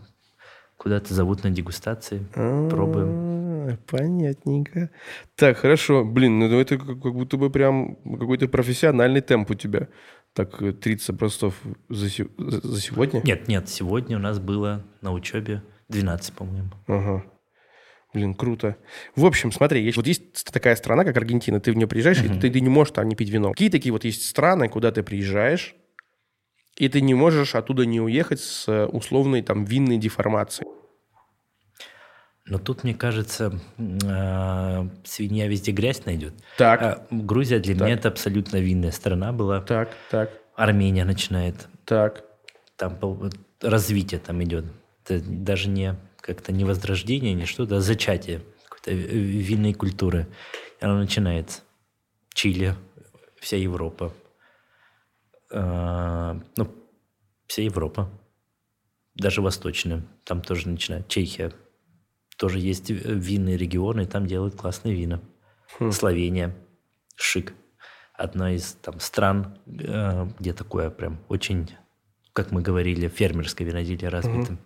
куда-то зовут на дегустации. Пробуем. А, Понятненько. Так, хорошо. Блин, ну это как, будто бы прям какой-то профессиональный темп у тебя. Так, э, 30 образцов за, се- за- сегодня? Нет, нет, сегодня у нас было на учебе 12, по-моему. Ага. Блин, круто. В общем, смотри, есть, вот есть такая страна, как Аргентина, ты в нее приезжаешь, и ты, ты не можешь там не пить вино. Какие такие вот есть страны, куда ты приезжаешь, и ты не можешь оттуда не уехать с э, условной там винной деформацией. Но тут, мне кажется, а, свинья везде грязь найдет. Так, А Грузия для меня это абсолютно винная страна была. так, так, Армения начинает. так. Там развитие там идет. Это даже не как-то не возрождение, не что-то, а зачатие какой-то ви- винной культуры. И оно начинается. Чили, вся Европа. А, ну, вся Европа. Даже восточная. Там тоже начинает. Чехия. Тоже есть э, винные регионы, и там делают классные вина. Словения. Шик. Одна из там стран, э, где такое прям очень, как мы говорили, фермерское виноделие развито.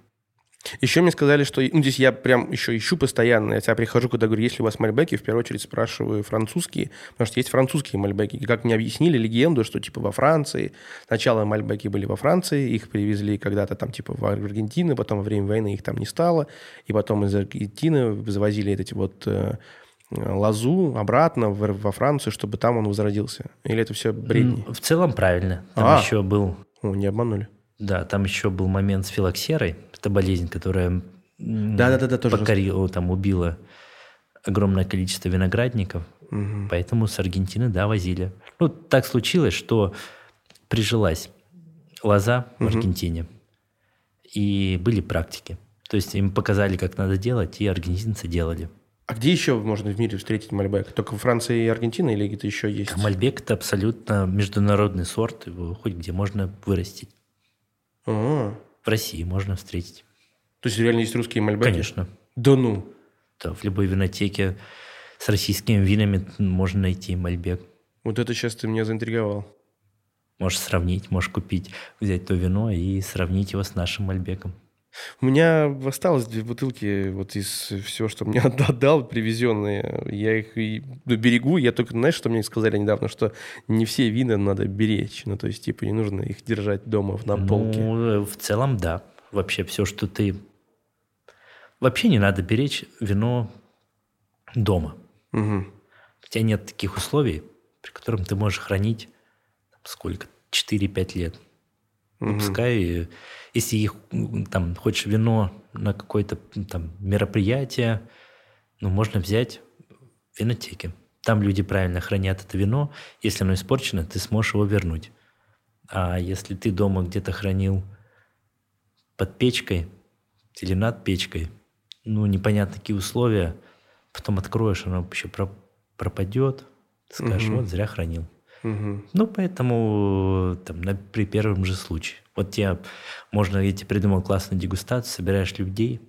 Еще мне сказали, что... Ну, здесь я прям еще ищу постоянно. Я тебя прихожу, когда говорю, если у вас мальбеки, в первую очередь спрашиваю французские, потому что есть французские мальбеки. И как мне объяснили легенду, что типа во Франции, сначала мальбеки были во Франции, их привезли когда-то там типа в Аргентину, потом во время войны их там не стало, и потом из Аргентины завозили эти вот э, лозу обратно в- во Францию, чтобы там он возродился. Или это все бредни? В целом правильно. Там А. еще был, О, не обманули. да, там еще был момент с филоксерой. Это болезнь, которая м, Да-да-да, тоже покорила, там убила огромное количество виноградников. Поэтому с Аргентины, да, возили. Ну, так случилось, что прижилась лоза в Аргентине. И были практики. То есть им показали, как надо делать, и аргентинцы делали. А где еще можно в мире встретить Мальбек? Только в Франции и Аргентине или где-то еще есть? Мальбек – это абсолютно международный сорт, его хоть где можно вырастить. А, В России можно встретить. то есть реально есть русские Мальбеки? Конечно. Да ну. Да, в любой винотеке с российскими винами можно найти Мальбек. Вот это сейчас ты меня заинтриговал. Можешь сравнить, можешь купить, взять то вино и сравнить его с нашим Мальбеком. У меня осталось две бутылки вот из всего, что мне отдал, привезенные. Я их и берегу. Я только, знаешь, что мне сказали недавно, что не все вина надо беречь. Ну, то есть, типа, не нужно их держать дома на полке. Ну, э, в целом, да. Вообще все, что ты... Вообще не надо беречь вино дома. Мгм. У тебя нет таких условий, при которых ты можешь хранить там, сколько? 4-5 лет. Ну, Пускай, если их, там, хочешь вино на какое-то там мероприятие, ну, можно взять в винотеке. Там люди правильно хранят это вино. Если оно испорчено, ты сможешь его вернуть. А если ты дома где-то хранил под печкой или над печкой, ну, непонятно какие условия, потом откроешь, оно вообще про- пропадет, скажешь, Мгм. вот зря хранил. Мгм. Ну, поэтому там, на- при первом же случае. Вот тебе можно, я тебе придумал классную дегустацию, собираешь людей,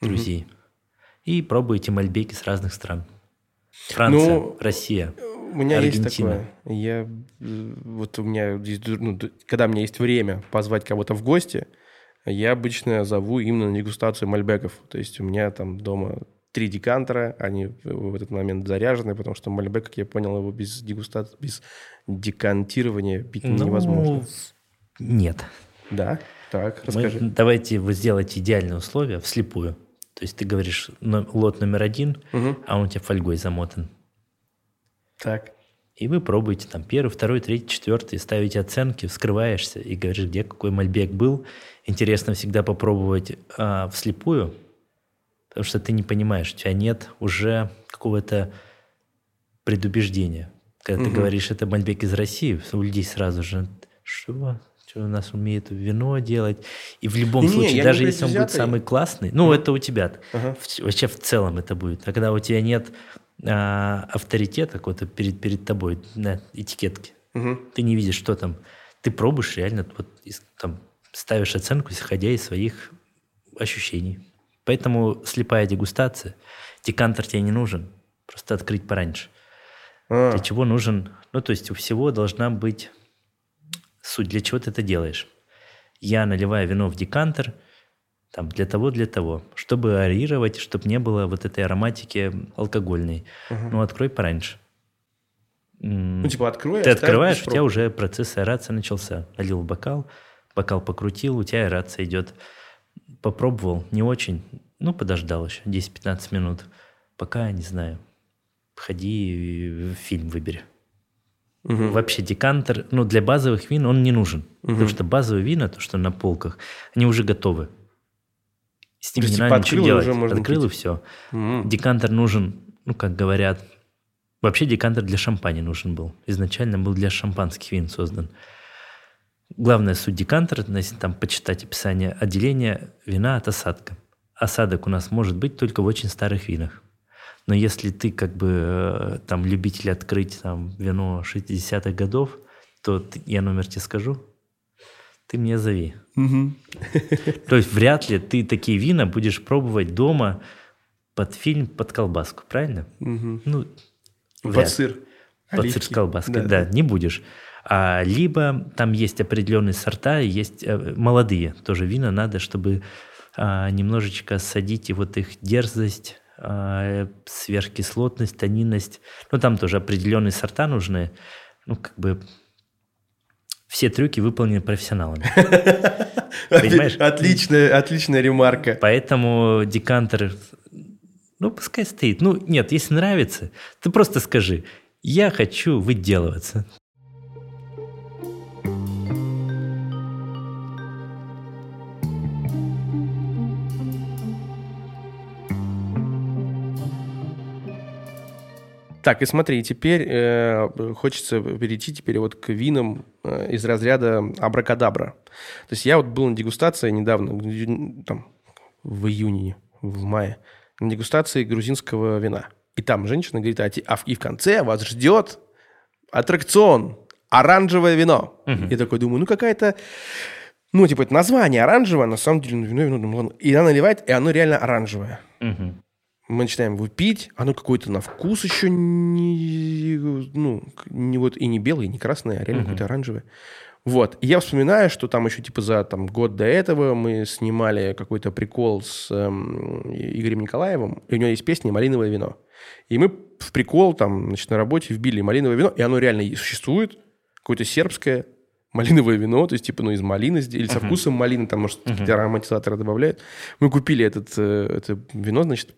друзей, и пробуете мальбеки с разных стран. Франция, Ну, Россия. У меня есть Аргентина. такое. Я, э, вот у меня есть, ну, когда у меня есть время позвать кого-то в гости, я обычно зову именно на дегустацию мальбеков. То есть у меня там дома три декантера, они в этот момент заряжены, потому что мальбек, как я понял, его без дегустации, без декантирования пить Ну, невозможно. Нет. Да? Так, Мы- расскажи. давайте вы сделаете идеальные условия вслепую. То есть ты говоришь лот номер один, Мгм. а он у тебя фольгой замотан. Так. И вы пробуете там первый, второй, третий, четвертый, ставите оценки, вскрываешься и говоришь, где какой мальбек был. Интересно всегда попробовать а, вслепую, потому что ты не понимаешь, у тебя нет уже какого-то предубеждения. Когда ты Мгм. говоришь, это мальбек из России, у людей сразу же, что? Что у нас умеет вино делать? И в любом я случае, не даже если он будет самый классный, ну, это у тебя. Ага. В- вообще в целом это будет. А когда у тебя нет а, авторитета какого-то перед, перед тобой на этикетке, Мгм. ты не видишь, что там. Ты пробуешь реально, вот, из- там, ставишь оценку, исходя из своих ощущений. Поэтому слепая дегустация, декантер тебе не нужен, просто открыть пораньше. А, Для чего нужен, ну, то есть у всего должна быть суть, для чего ты это делаешь. Я наливаю вино в декантер, там, для того, для того, чтобы аэрировать, чтобы не было вот этой ароматики алкогольной. Ну, открой пораньше. Ну, типа, открой, ты открываешь, у тебя уже процесс аэрации начался. Налил в бокал, бокал покрутил, у тебя аэрация идет. Попробовал, не очень. Ну, подождал еще 10-15 минут. Пока, не знаю, ходи и фильм выбери. Мгм. Вообще декантер, ну, для базовых вин он не нужен. Потому что базовые вина, то, что на полках, они уже готовы. С ними То не надо ничего и делать. уже можно Открыл и пить. все. М. Декантер нужен, ну, как говорят, вообще декантер для шампани нужен был. Изначально был для шампанских вин создан. Главная суть декантера, если там почитать описание, отделение вина от осадка. Осадок у нас может быть только в очень старых винах. Но если ты как бы э, там любитель открыть там вино 60-х годов, то ты- я номер тебе скажу, ты мне зови. То есть вряд ли ты такие вина будешь пробовать дома под фильм, под колбаску, правильно? Мгм. Ну, Под сыр. Под Оливки. сыр с колбаской, да, не будешь. А, либо там есть определенные сорта, есть э, молодые тоже вина, надо, чтобы а, немножечко садить и вот их дерзость, а, сверхкислотность, тонинность. Ну, там тоже определенные сорта нужны. Ну, как бы все трюки выполнены профессионалами. Понимаешь? Отличная, отличная ремарка. Поэтому декантер, ну, пускай стоит. Ну, нет, если нравится, ты просто скажи, я хочу выделываться. Так, и смотри, теперь э, хочется перейти теперь вот к винам э, из разряда абракадабра. То есть я вот был на дегустации недавно, там, в июне, в мае, на дегустации грузинского вина. И там женщина говорит, а, а в- и в конце вас ждет аттракцион, оранжевое вино. Я такой думаю, ну какая-то, ну типа это название оранжевое, а на самом деле ну, вино, вино, думаю, ладно. И она наливает, и оно реально оранжевое. Мгм. Мы начинаем его пить, оно какое-то на вкус еще не, ну, не вот и не белое, и не красное, а реально какое-то оранжевое. Вот. И я вспоминаю, что там еще типа за там, год до этого мы снимали какой-то прикол с эм, Игорем Николаевым, и у него есть песня «Малиновое вино». И мы в прикол там, значит, на работе вбили малиновое вино, и оно реально существует, какое-то сербское малиновое вино, то есть типа, ну, из малины, или со вкусом малины, там, может, какие-то ароматизаторы добавляют. Мы купили этот, э, это вино, значит,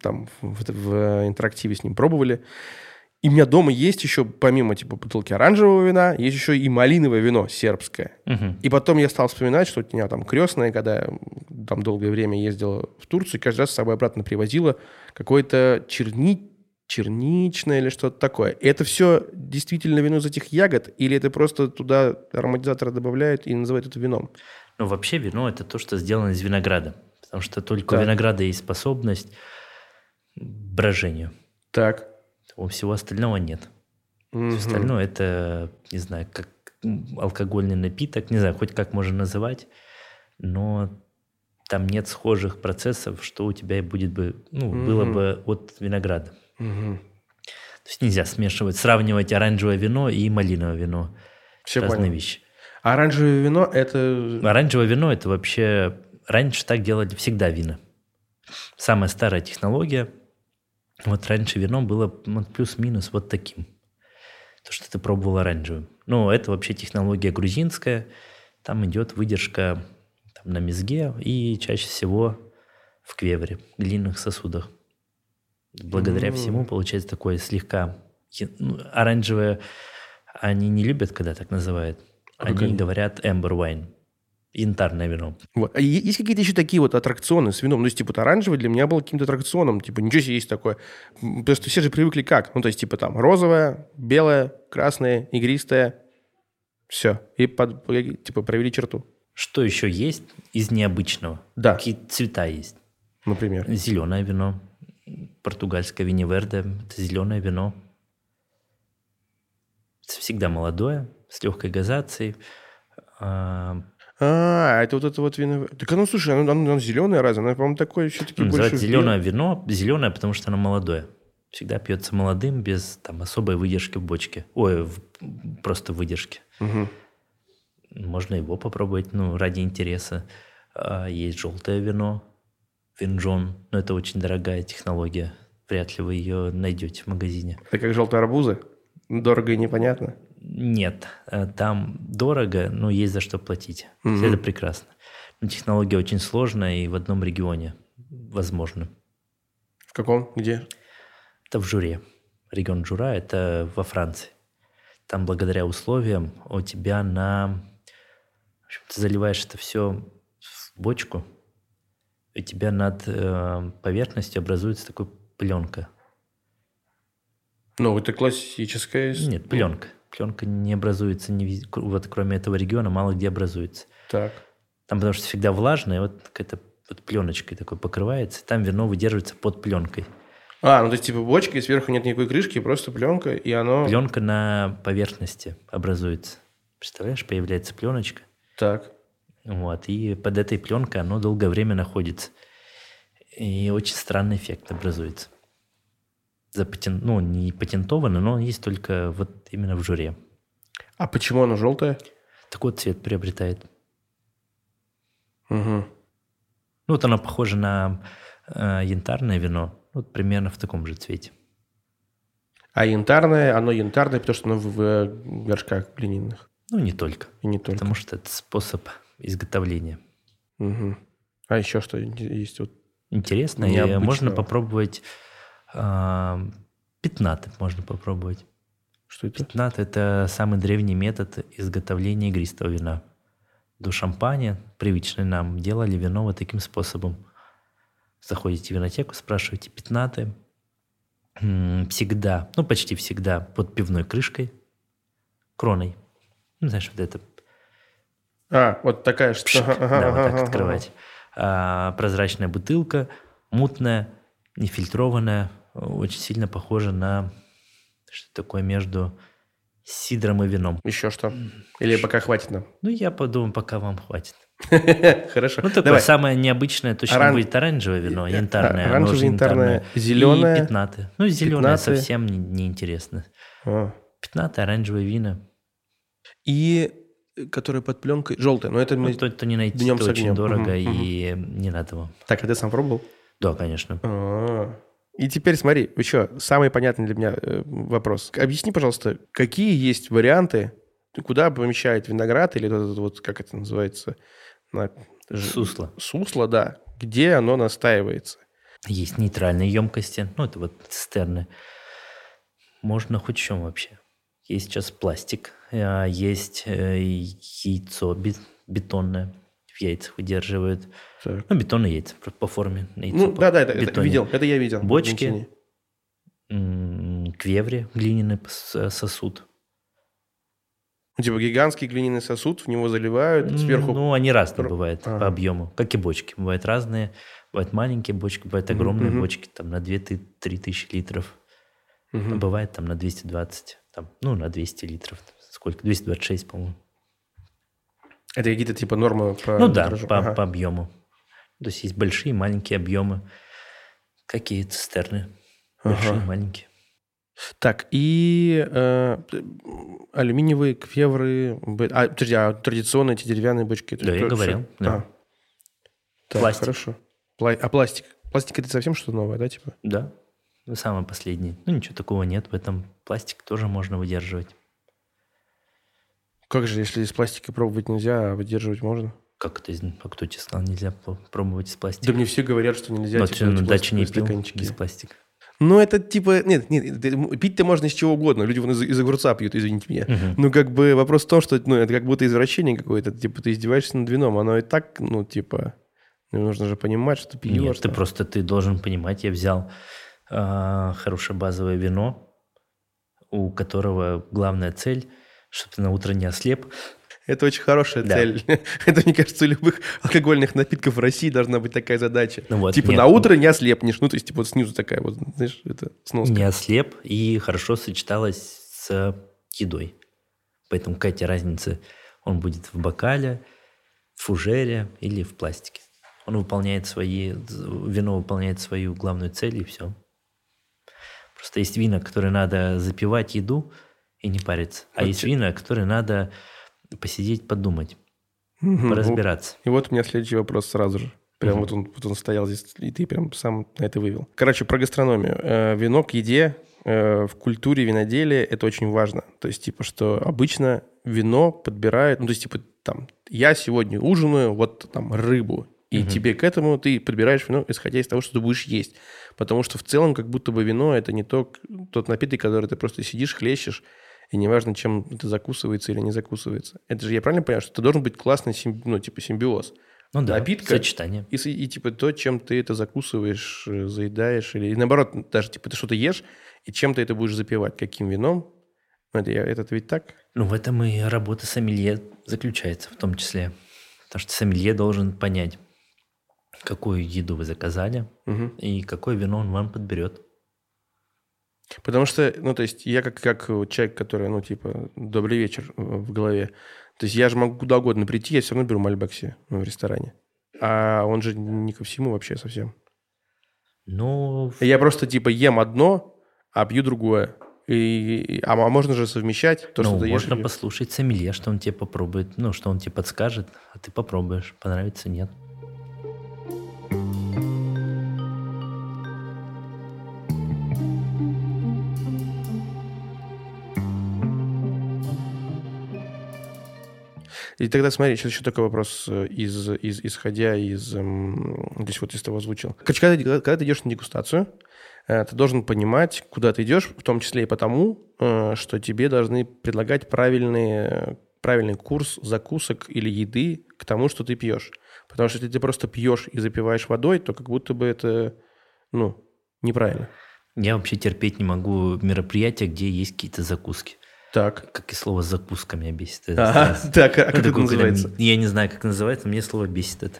там в, в- интерактиве с ним пробовали. И у меня дома есть еще, помимо типа бутылки оранжевого вина, есть еще и малиновое вино сербское. Мгм. И потом я стал вспоминать, что у меня там крестная, когда я там долгое время ездила в Турцию, каждый раз с собой обратно привозила какое-то черни... черничное или что-то такое. И это все действительно вино из этих ягод? Или это просто туда ароматизаторы добавляют и называют это вином? Ну, вообще вино – это то, что сделано из винограда. Потому что только у Так. винограда есть способность брожению. Так. У всего остального нет. Мгм. Все остальное это, не знаю, как алкогольный напиток, не знаю, хоть как можно называть, но там нет схожих процессов, что у тебя и будет бы, ну, было Мгм. бы от винограда. Мгм. То есть нельзя смешивать, сравнивать оранжевое вино и малиновое вино. Всё Разные понял. вещи. А Оранжевое вино – это... Оранжевое вино это вообще раньше так делали всегда вина. Самая старая технология. Вот раньше вино было вот плюс-минус вот таким. То, что ты пробовал оранжевым. Ну, это вообще технология грузинская. Там идет выдержка там, на мезге и чаще всего в квевре, глиняных сосудах. Благодаря М. всему получается такое слегка ну, оранжевое. Они не любят, когда так называют. А как Они они? говорят amber wine. Янтарное вино. Вот. А есть какие-то еще такие вот аттракционы с вином? Ну, то есть, типа, вот оранжевый для меня был каким-то аттракционом. Типа, ничего себе есть такое. М, Просто все же привыкли как? Ну, то есть, типа, там, розовое, белое, красное, игристое. Все. И, под, типа, провели черту. Что еще есть из необычного? Да. Какие цвета есть? Например. Зеленое вино, португальское виневерде, это зеленое вино. Всегда молодое, с легкой газацией. А, А, это вот это вот вино. Так оно, слушай, оно, оно, оно зеленое разве? Оно, по-моему, такое все-таки больше... зеленое вино. Зеленое, потому что оно молодое. Всегда пьется молодым, без там, особой выдержки в бочке. Ой, в- просто выдержки. Мгм. Можно его попробовать, ну, ради интереса. А, Есть желтое вино, винджон. Но это очень дорогая технология. Вряд ли вы ее найдете в магазине. Это как желтые арбузы. Дорого и непонятно. Нет, э, там дорого, но есть за что платить. Мгм. Это прекрасно. Но технология очень сложная и в одном регионе возможно. В каком? Где? Это в Журе. Регион Жура – это во Франции. Там благодаря условиям у тебя на... В общем, ты заливаешь это все в бочку, у тебя над э, поверхностью образуется такая пленка. Ну, это классическая... Нет, пленка. Пленка не образуется, не вот кроме этого региона, мало где образуется. Так. Там потому что всегда влажно, и вот какая-то вот пленочкой такой покрывается. Там вино выдерживается под пленкой. А, ну, то есть, типа, бочка, и сверху нет никакой крышки, просто пленка, и оно... Пленка на поверхности образуется. Представляешь, появляется пленочка. Так. Вот, и под этой пленкой оно долгое время находится. И очень странный эффект образуется. Запатен... Ну, не патентовано, но есть только вот именно в жюре. А почему оно желтое? Такой цвет приобретает. Угу. Ну, вот оно похоже на э, янтарное вино. Вот примерно в таком же цвете. А янтарное, оно янтарное, потому что оно в, в горшках глиняных. Ну, не только. И не только. Потому что это способ изготовления. Мгм. А еще что есть? Вот. Интересно. Необычного. можно попробовать э, пятнаты. Можно попробовать. Что это? Пятнат – это самый древний метод изготовления игристого вина. До шампаня, привычный нам, делали вино вот таким способом. Заходите в винотеку, спрашиваете пятнаты. Всегда, ну почти всегда под пивной крышкой, кроной. Ну, знаешь, вот это А, вот такая пшик, что. Ага, да, ага, вот так ага, открывать. А, прозрачная бутылка, мутная, нефильтрованное, очень сильно похоже на что такое между сидром и вином. Еще что? Или пока хватит нам? Ну, я подумаю, пока вам хватит. Хорошо. Ну, такое самое необычное точно Оран- будет оранжевое вино, янтарное. оранжевое, янтарное, зеленое. И пятнатое. Ну, зеленое совсем не- неинтересно. А. Пятнатое, оранжевое вино. И э, которая под пленкой желтая, но это Ну, мы... то, то не найти, днем это очень дорого, мгм. и не надо вам. Так, а ты сам пробовал? Да, конечно. А. И теперь смотри, еще самый понятный для меня э, вопрос. Объясни, пожалуйста, какие есть варианты, куда помещают виноград или вот, вот как это называется, на Сусло. сусло, да, где оно настаивается. Есть нейтральные емкости, ну, это вот цистерны. Можно хоть чем вообще. Есть сейчас пластик, а, есть э, яйцо бе- бетонное, в яйцах выдерживают. Так. Ну, бетонные яйца по- форме. яйцо Ну, по- да, да, это, это видел, это я видел. Бочки. Квеври, глиняный пос- сосуд. Ну, Типа гигантский глиняный сосуд, в него заливают, сверху... Ну, они разные Р- бывают Ага. по объему, как и бочки. Бывают разные. Бывают маленькие бочки, бывают огромные мгм. бочки, там на 2-3 тысячи литров. Мгм. А бывает там на 220, там, ну, на 200 литров. Сколько? 226, по-моему. Это какие-то типа нормы по ну да, по, Ага. по объему. То есть есть большие, маленькие объемы. Какие цистерны? Большие, Ага. маленькие. Так, и э, алюминиевые квевры... А, подожди, а традиционные эти деревянные бочки? Да, я говорил, да. А. Так, Пластик. хорошо. Пла- А пластик? Пластик это совсем что-то новое, да, типа? Да, самое последнее. Ну, ничего такого нет в этом. Пластик тоже можно выдерживать. Как же, если из пластика пробовать нельзя, а выдерживать можно? Как это? из- А кто тебе сказал, нельзя пробовать из пластика? Да мне все говорят, что нельзя. Но типа, ты на даче не пил без пластика. Ну, это типа... Нет, нет, пить-то можно из чего угодно. Люди вон из, из огурца пьют, извините меня. Мгм. Ну, как бы вопрос в том, что ну, это как будто извращение какое-то. Типа ты издеваешься над вином. Оно и так, ну, типа... ну, нужно же понимать, что ты пьешь. Нет, ты просто ты должен понимать, я взял а, хорошее базовое вино, у которого главная цель, чтобы ты на утро не ослеп. Это очень хорошая Да. цель. это, мне кажется, у любых алкогольных напитков в России должна быть такая задача. Ну вот, типа нет. на утро не ослепнешь. Ну, то есть, типа вот снизу такая вот, знаешь, это сноска. Не ослеп и хорошо сочеталось с едой. Поэтому какая разница, он будет в бокале, в фужере или в пластике. Он выполняет свои, вино выполняет свою главную цель и все. Просто есть вина, которые надо запивать еду и не париться. А Вот есть те- вина, которые надо посидеть, подумать, Мгм. поразбираться. И вот у меня следующий вопрос сразу же. Прям Мгм. вот, он, вот он стоял здесь, и ты прям сам на это вывел. Короче, про гастрономию. Э, вино к еде э, в культуре виноделия это очень важно. То есть, типа, что обычно вино подбирают, ну, то есть, типа, там, я сегодня ужинаю вот там рыбу, и Мгм. тебе к этому ты подбираешь вино, исходя из того, что ты будешь есть. Потому что в целом, как будто бы вино это не то, тот напиток, который ты просто сидишь, хлещешь, и неважно, чем это закусывается или не закусывается. Это же я правильно понимаю, что это должен быть классный, симби- ну, типа, симбиоз. Ну да, Напитка. сочетание. И, и, типа то, чем ты это закусываешь, э, заедаешь, или и наоборот, даже типа ты что-то ешь, и чем ты это будешь запивать, каким вином. Ну, это, я- это ведь так? Ну, в этом и работа сомелье заключается в том числе. Потому что сомелье должен понять, какую еду вы заказали Мгм. и какое вино он вам подберет. Потому что, ну, то есть я как, как человек, который, ну, типа, добрый вечер в голове. То есть я же могу куда угодно прийти, я все равно беру Мальбекси ну, в ресторане. А он же не ко всему вообще совсем. Ну, Я просто, типа, ем одно, а пью другое. И, а, а можно же совмещать то, ну, что ты ешь. можно и- послушать сомелье, что он тебе попробует, ну, что он тебе подскажет, а ты попробуешь, понравится, нет. И тогда смотри, сейчас еще такой вопрос, э, из, из, исходя из... эм, То есть вот из того озвучил. Короче, когда, когда ты идешь на дегустацию, э, ты должен понимать, куда ты идешь, в том числе и потому, э, что тебе должны предлагать правильные, правильный курс закусок или еды к тому, что ты пьешь. Потому что если ты просто пьешь и запиваешь водой, то как будто бы это, ну, неправильно. Я вообще терпеть не могу мероприятия, где есть какие-то закуски. Так. Как и слово «закуска» меня бесит. Сразу. так, а Ну, как это когда называется? Я не знаю, как называется, мне слово бесит это.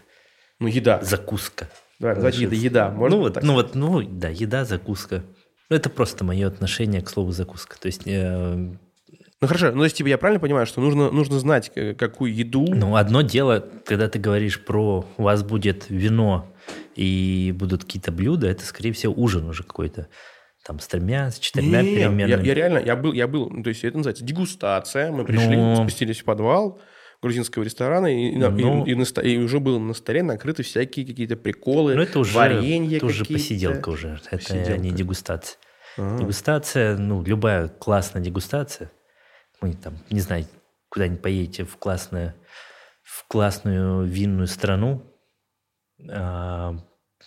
Ну, еда. Закуска. Давай, давайте еда, еда. Можно ну, вот, так ну вот, ну да, еда, закуска. Ну, это просто мое отношение к слову закуска. То есть, э, Ну хорошо, ну то есть типа я правильно понимаю, что нужно, нужно знать, э, какую еду... ну, одно дело, когда ты говоришь про у вас будет вино и будут какие-то блюда, это, скорее всего, ужин уже какой-то. Там с тремя, с четырьмя Не, я, переменными. я реально, я был, я был, ну, то есть это называется дегустация. Мы пришли, Ну. спустились в подвал грузинского ресторана, и, и и- Ну. и на ста- и уже было на столе накрыты всякие какие-то приколы, Ну, это уже, варенье это уже посиделка уже. Это Посиделка. не дегустация. Ага. Дегустация, ну, любая классная дегустация. Мы там, не знаю, куда-нибудь поедете в классную, в классную винную страну, а,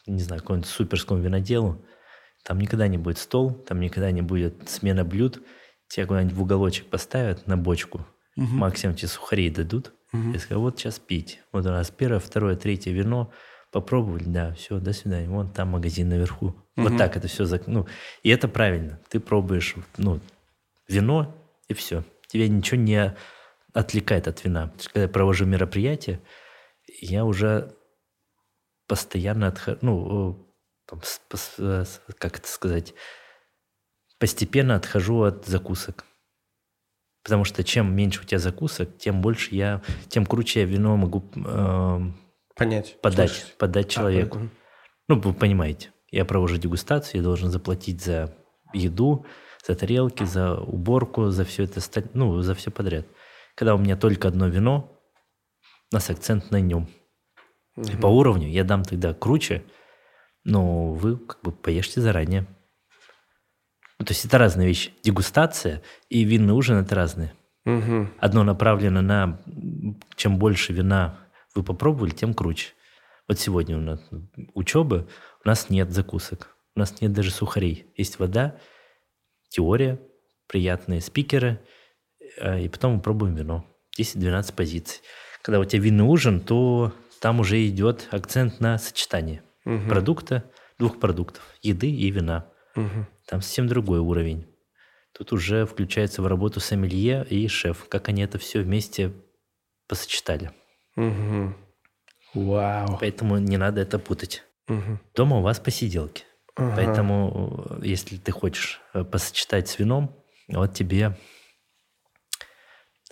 не знаю, какому-нибудь суперскому виноделу, там никогда не будет стол, там никогда не будет смена блюд. Тебя куда-нибудь в уголочек поставят на бочку, максимум тебе сухарей дадут, и скажут, вот сейчас пить. Вот у нас первое, второе, третье вино, попробовали, да, все, до свидания. Вон там магазин наверху. Вот так это все. Ну, и это правильно. Ты пробуешь ну, вино, и все. Тебя ничего не отвлекает от вина. Когда я провожу мероприятие, я уже постоянно отхожу, ну, там, э, как это сказать, постепенно отхожу от закусок. Потому что чем меньше у тебя закусок, тем больше я, тем круче я вино могу э, Понять. подать, слушать. подать А, человеку. мгм. Ну, вы понимаете, я провожу дегустацию, я должен заплатить за еду, за тарелки, за уборку, за все это, ну, за все подряд. Когда у меня только одно вино, у нас акцент на нем. И по уровню я дам тогда круче, но вы как бы поешьте заранее. Ну, то есть это разные вещи. Дегустация и винный ужин – это разные. Мгм. Одно направлено на чем больше вина вы попробовали, тем круче. Вот сегодня у нас учеба, у нас нет закусок, у нас нет даже сухарей. Есть вода, теория, приятные спикеры, э, и потом мы пробуем вино. 10-12 позиций. Когда у тебя винный ужин, то там уже идет акцент на сочетание продукта, двух продуктов, еды и вина. Мгм. Там совсем другой уровень. Тут уже включается в работу сомелье и шеф, как они это все вместе посочетали. Мгм. Вау. Поэтому не надо это путать. Мгм. Дома у вас посиделки. Ага. Поэтому, э, если ты хочешь э, посочетать с вином, вот тебе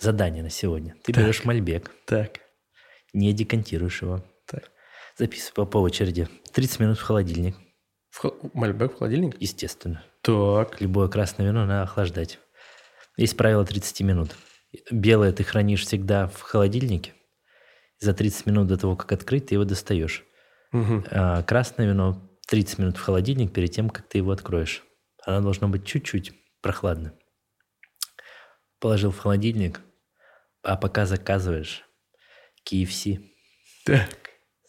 задание на сегодня. Ты Так. берешь мальбек, Так. не декантируешь его. Записывай по, по очереди. 30 минут в холодильник, В хо- Мальбек в холодильник? естественно. Так. Любое красное вино надо охлаждать. Есть правило 30 минут. Белое ты хранишь всегда в холодильнике. За 30 минут до того, как открыть, ты его достаешь. Мгм. А красное вино 30 минут в холодильник перед тем, как ты его откроешь. Оно должно быть чуть-чуть прохладно. Положил в холодильник, а пока заказываешь KFC Так.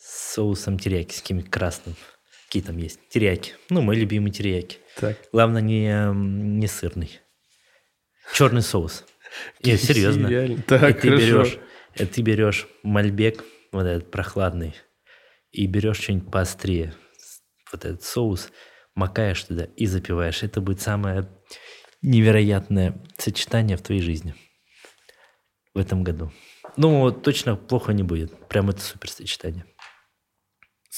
С соусом терияки, с каким красным. Какие там есть? Терияки. Ну, мой любимый терияки. Так. Главное, не, не сырный. Черный соус. Нет, серьезно. Реально. И Так, ты хорошо. берешь, и ты берешь мальбек, вот этот прохладный, и берешь что-нибудь поострее, вот этот соус, макаешь туда и запиваешь. Это будет самое невероятное сочетание в твоей жизни в этом году. Ну, точно плохо не будет. Прям это супер сочетание.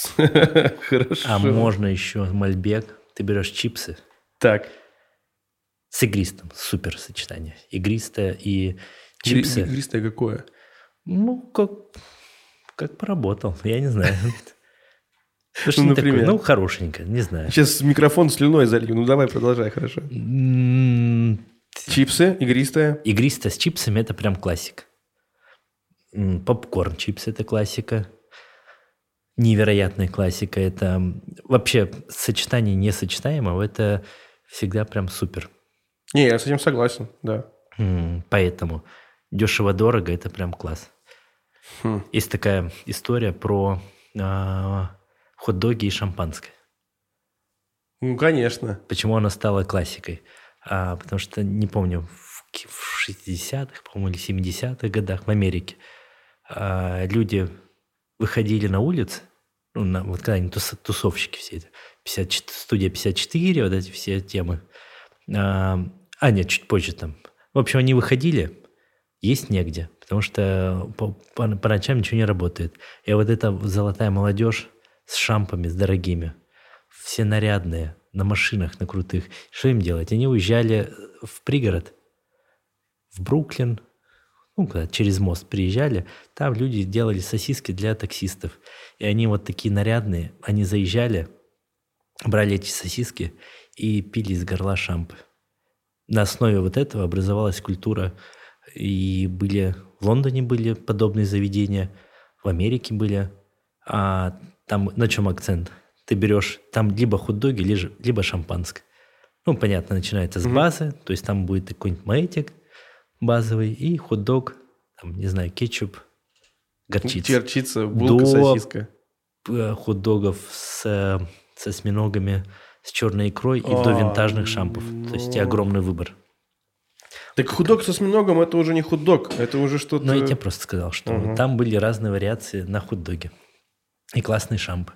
Хорошо. А можно еще мальбек. Ты берешь чипсы, Так. С игристым. Супер сочетание. Игристое и чипсы. Игристое какое? Ну, как, как поработал. Я не знаю. Ну, что Ну, не такое? например? Ну, хорошенько, не знаю. Сейчас микрофон слюной залью. Ну, давай, продолжай, хорошо. Чипсы, игристое. Игристое с чипсами – это прям классика. Попкорн чипсы – это классика. Невероятная классика. Это вообще сочетание несочетаемого – это всегда прям супер. Не, я с этим согласен, да. Поэтому дешево-дорого – это прям класс. Хм. Есть такая история про а, хот-доги и шампанское. Ну, конечно. Почему она стала классикой? А, потому что, не помню, в, в 60-х, по-моему, или 70-х годах в Америке а, люди выходили на улицы, ну, на- вот когда они тус- тусовщики все это, 54, студия 54, вот эти все темы. А, а, нет, чуть позже там. В общем, они выходили, есть негде, потому что по, по- по ночам ничего не работает. И вот эта золотая молодежь с шампами, с дорогими. Все нарядные, на машинах, на крутых. Что им делать? Они уезжали в пригород, в Бруклин, ну, куда через мост приезжали, там люди делали сосиски для таксистов. И они вот такие нарядные, они заезжали, брали эти сосиски и пили из горла шампы. На основе вот этого образовалась культура, и были в Лондоне были подобные заведения, в Америке были, а там на чем акцент? Ты берешь там либо хот-доги, либо, шампанское. Ну, понятно, начинается с базы, то есть там будет какой-нибудь маэтик базовый и хот-дог, там, не знаю, кетчуп, горчица. Горчица, булка, До- сосиска. П- Хот-догов с, э, с осьминогами, с черной икрой и до А, винтажных шампов. То есть ну. огромный выбор. Так худок со осьминогом это уже не худок, это уже что-то... Но я тебе просто сказал, что Мгм. там были разные вариации на хот-доге. И классные шампы.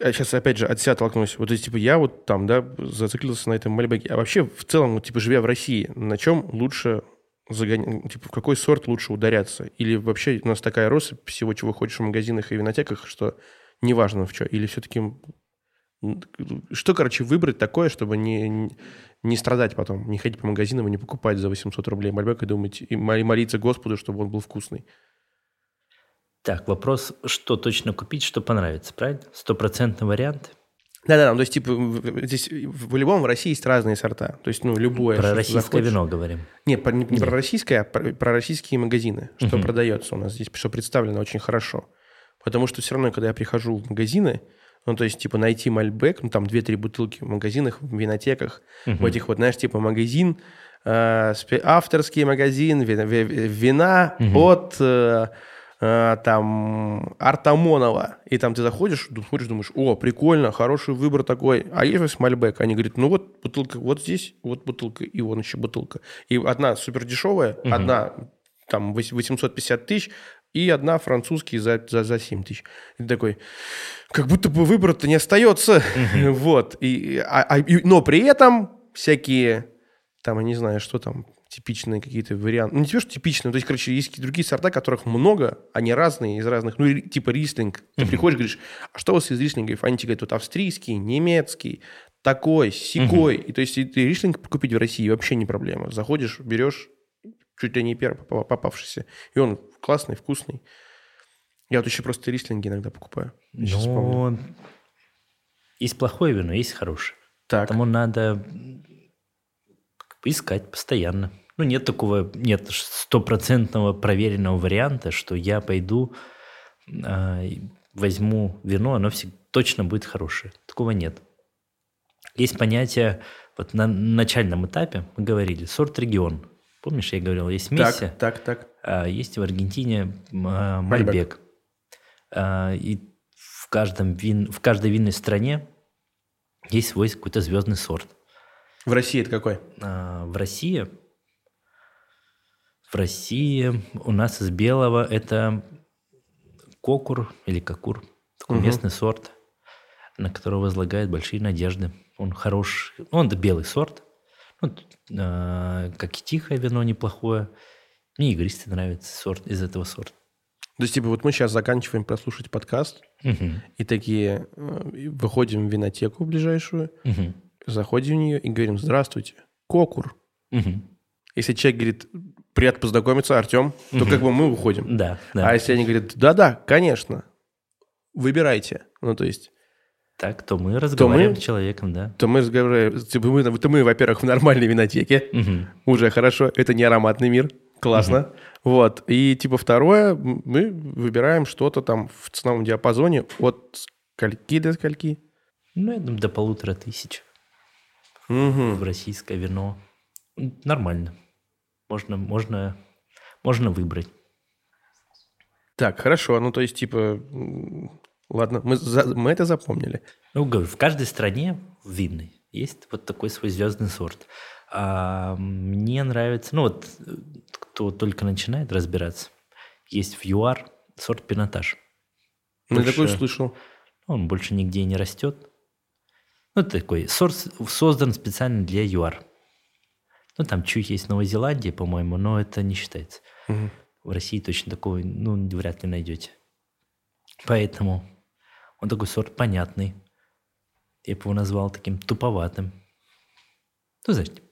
А сейчас опять же от себя толкнусь. Вот то есть, типа, я вот там, да, зациклился на этом Мальбеке. А вообще, в целом, вот, типа, живя в России, на чем лучше загонять, типа, в какой сорт лучше ударяться? Или вообще у нас такая россыпь всего, чего хочешь в магазинах и винотеках, что неважно в что? Или все-таки... Что, короче, выбрать такое, чтобы не, не страдать потом, не ходить по магазинам и не покупать за 800 рублей Мальбек и думать, и моли- молиться Господу, чтобы он был вкусный. Так, вопрос, что точно купить, что понравится, правильно? Стопроцентный вариант. Да-да, ну, то есть, типа, в- в- здесь в любом в России есть разные сорта. То есть, ну, любое. Про российское захочешь. вино говорим. Нет, не, не Нет. про российское, а про, про российские магазины, что Мгм. продается у нас здесь, что представлено очень хорошо. Потому что все равно, когда я прихожу в магазины, ну, то есть, типа, найти Мальбек, ну, там, 2-3 бутылки в магазинах, в винотеках, в Мгм. этих вот, знаешь, типа, магазин, э, авторский магазин вина, ви- ви- вина Мгм. от, э, э, там, Артамонова. И там ты заходишь, смотришь, думаешь, о, прикольно, хороший выбор такой. А есть Мальбек? Они говорят, ну, вот бутылка вот здесь, вот бутылка, и вон еще бутылка. И одна супер дешевая, Мгм. одна там вось- 850 тысяч, и одна французский за, за, за 7 тысяч. И ты такой, как будто бы выбора-то не остается. Вот. И, а- а- и- но при этом всякие, там, я не знаю, что там, типичные какие-то варианты. Ну, не те, что типичные, то есть, короче, есть какие-то другие сорта, которых много, они разные, из разных, ну, типа рислинг. Ты приходишь, говоришь, а что у вас из рислингов? Они тебе говорят, вот австрийский, немецкий, такой, сикой. И то есть, ты рислинг купить в России вообще не проблема. Заходишь, берешь, чуть ли не первый попа- попавшийся. И он классный, вкусный. Я вот еще просто рислинги иногда покупаю. Я. Но есть плохое вино, есть хорошее. Так. Поэтому надо м, как бы искать постоянно. Ну, нет такого, нет стопроцентного проверенного варианта, что я пойду, и возьму вино, оно всег- точно будет хорошее. Такого нет. Есть понятие, вот на начальном этапе мы говорили, сорт-регион. Помнишь, я говорил, есть Месси, Так, так, так. есть в Аргентине а, Мальбек. Мальбек. А, И в, каждом вин, в каждой винной стране есть свой какой-то звездный сорт. В России это какой? А, В России, в России у нас из белого это кокур или кокур, такой Мгм. местный сорт, на который возлагают большие надежды. Он хорош, он это белый сорт, Ну, а, как и тихое вино неплохое. Мне игристый нравится сорт из этого сорта. То есть, типа, вот мы сейчас заканчиваем прослушать подкаст, Мгм. и такие э, выходим в винотеку ближайшую, Мгм. Заходим в нее и говорим, здравствуйте, кокур. Мгм. Если человек говорит, приятно познакомиться, Артем, то как бы мы уходим. Да, да. А если они говорят, да-да, конечно, выбирайте. Ну, то есть, Так, то мы разговариваем мы- с человеком, да. то мы разговариваем, типа, мы, то мы, во-первых, в нормальной винотеке, Мгм. уже хорошо, это не ароматный мир, классно. Вот, и типа второе, мы выбираем что-то там в ценовом диапазоне от скольки до скольки. Ну, я думаю, до полутора тысяч Мгм. в российское вино. Нормально. Можно, можно, можно выбрать. Так, хорошо, ну то есть типа, ладно, мы, за- мы это запомнили. Ну, говорю, в каждой стране в винной есть вот такой свой звездный сорт. А мне нравится, ну вот, э, кто только начинает разбираться, есть в ЮАР сорт пинотаж. Ну, такой слышал. Он больше нигде не растет. Ну, такой сорт с- создан специально для ЮАР. Ну, там чуть есть в Новой Зеландии, по-моему, но это не считается. Мгм. В России точно такого, ну, вряд ли найдете. Поэтому Он такой сорт понятный. Я бы его назвал таким туповатым. Ну, знаете, Ну,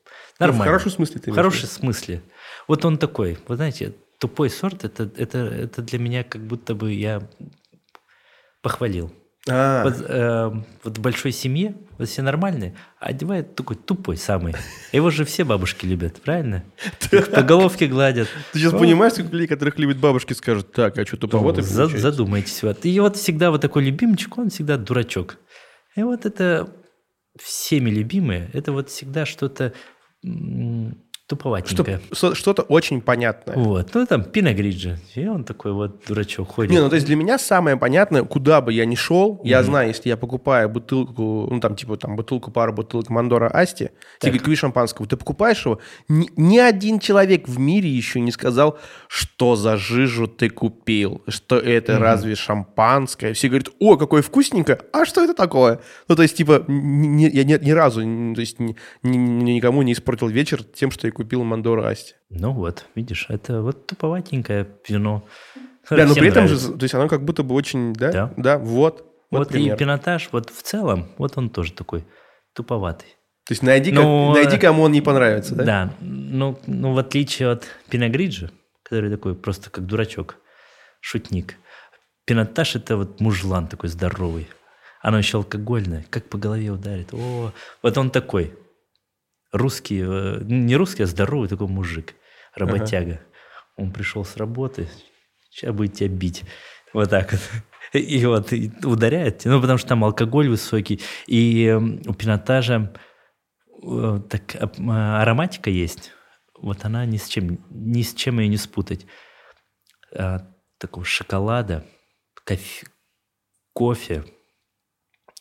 нормально. в хорошем смысле ты В хорошем смысле. Вот он такой. Вы знаете, тупой сорт это, это, это для меня как будто бы я похвалил. А, Вот, э, вот в большой семье вот все нормальные, а одевает такой тупой самый. Его же все бабушки любят, правильно? Их По головке гладят. ты сейчас Ну, понимаешь, сколько людей, которых любят бабушки, скажут, так, а что туповатый за- получается?» задумайтесь. Вот. И вот всегда вот такой любимчик, он всегда дурачок. И вот это всеми любимые, это вот всегда что-то Что- туповатенькое. Что-то очень понятное. Вот, ну там Пиногриджи, и он такой вот дурачок ходит. Не, ну то есть для меня самое понятное, куда бы я ни шел, я знаю, если я покупаю бутылку, ну там типа там бутылку, пару бутылок Мандора Асти, тебе говорю шампанского, ты покупаешь его, ни, ни один человек в мире еще не сказал, что за жижу ты купил, что это разве шампанское. Все говорят, о, какое вкусненькое, а что это такое? Ну то есть типа ни- ни- я ни, ни разу, то есть ни- ни- никому не испортил вечер тем, что я купил Мандора Асти. Ну вот, видишь, это вот туповатенькое вино. Да, но при этом нравится. же, то есть оно как будто бы очень, да? Да. Да, вот. Вот, Вот и пинотаж, вот в целом, вот он тоже такой туповатый. То есть найди, Ну, как- найди кому он не понравится, да? Да, ну, ну в отличие от Пиногриджа, который такой просто как дурачок, шутник, пинотаж это вот мужлан такой здоровый. Оно еще алкогольное, как по голове ударит. О, вот он такой. Русский, э, не русский, а здоровый такой мужик, работяга. Он пришел с работы, сейчас будет тебя бить. Вот так вот. И вот и ударяет, ну, потому что там алкоголь высокий. И э, у пинотажа э, так а, ароматика есть. Вот она ни с чем, ни с чем ее не спутать. А, такого шоколада, кофе, кофе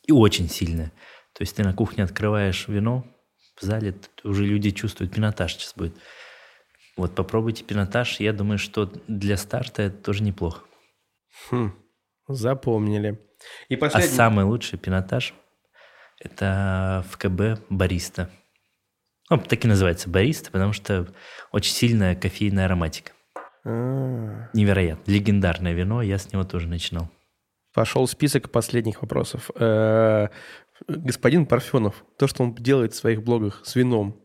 и очень сильная. То есть ты на кухне открываешь вино, в зале уже люди чувствуют, пинотаж сейчас будет. Вот попробуйте пинотаж, я думаю, что для старта это тоже неплохо. Хм, запомнили. И А последний... самый лучший пинотаж – это в КБ бариста. Ну, так и называется бариста, потому что очень сильная кофейная ароматика. А, Невероятно. Легендарное вино, я с него тоже начинал. Пошел список последних вопросов. Господин Парфенов, то, что он делает в своих блогах с вином,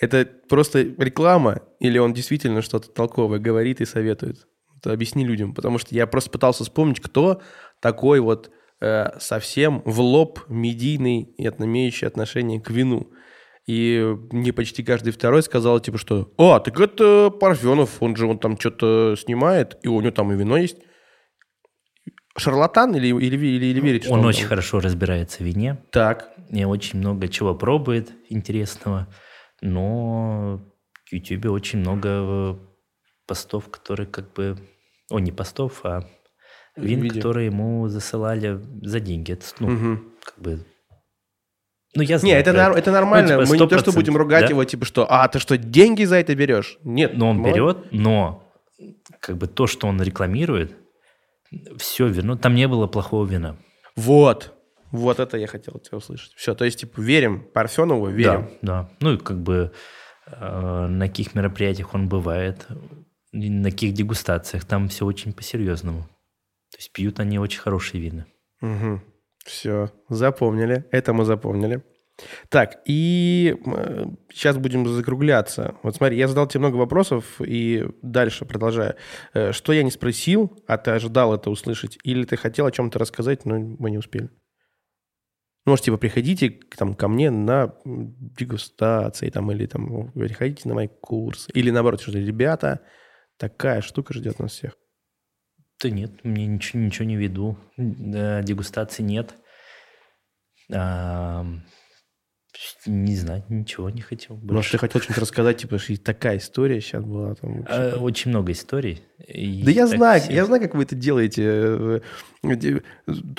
это просто реклама или он действительно что-то толковое говорит и советует? Это объясни людям, потому что я просто пытался вспомнить, кто такой вот э, совсем в лоб медийный и имеющий отношение к вину. И мне почти каждый второй сказал, типа, что «А, так это Парфенов, он же он там что-то снимает, и у него там и вино есть». Шарлатан или, или, или, или верите, что Он он очень хорошо разбирается в вине, Так, и очень много чего пробует интересного, но в Ютубе очень много э, постов, которые как бы... О, не постов, а вин, Видео. которые ему засылали за деньги. Это, ну, Мгм. как бы... Ну, я Не, знаю это, про нар- это нормально. Ну, типа, Мы не то, что 100%, будем ругать да? его, типа, что «А, ты что, деньги за это берешь?» Нет. Но он молодец. берет, но как бы то, что он рекламирует, все вино, там не было плохого вина. Вот. Вот это я хотел от тебя услышать. Все, то есть, типа, верим Парфенову, верим. Да, да. Ну и как бы э, на каких мероприятиях он бывает, на каких дегустациях, там все очень по-серьезному. То есть пьют они очень хорошие вина. Все, запомнили. Это мы запомнили. Так, и сейчас будем закругляться. Вот смотри, я задал тебе много вопросов, и дальше продолжаю. Э, Что я не спросил, а ты ожидал это услышать, или ты хотел о чем-то рассказать, но мы не успели? Может, типа, приходите там, ко мне на дегустации, там, или там, приходите на мой курс. Или наоборот, что ребята, такая штука ждет нас всех. Да нет, мне ничего, ничего не веду. Да, дегустации нет. Не знаю, ничего не хотел. Может, больше. ты хотел что-нибудь рассказать, типа, что такая история сейчас была. Там, А, очень много историй. и Да я знаю, все- я знаю, как вы это делаете. Э, э,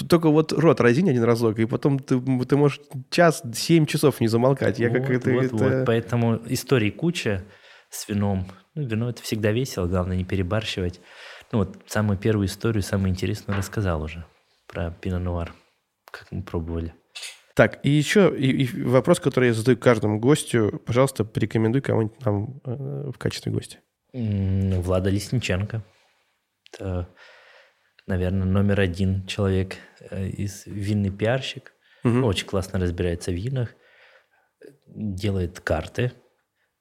Только вот рот разинь один разок, и потом ты, ты можешь час, семь часов не замолкать. Я как Вот, это... вот, это- вот. Поэтому историй куча с вином. Ну, вино это всегда весело, главное не перебарщивать. Ну вот самую первую историю, самую интересную рассказал уже про пино нуар, как мы пробовали. Так, и еще и- и вопрос, который я задаю каждому гостю. Пожалуйста, порекомендуй кого-нибудь нам э, в качестве гостя. М, Влада Лесниченко. Это наверное, номер один человек э, из винный пиарщик. Мгм. Очень классно разбирается в винах. Делает карты,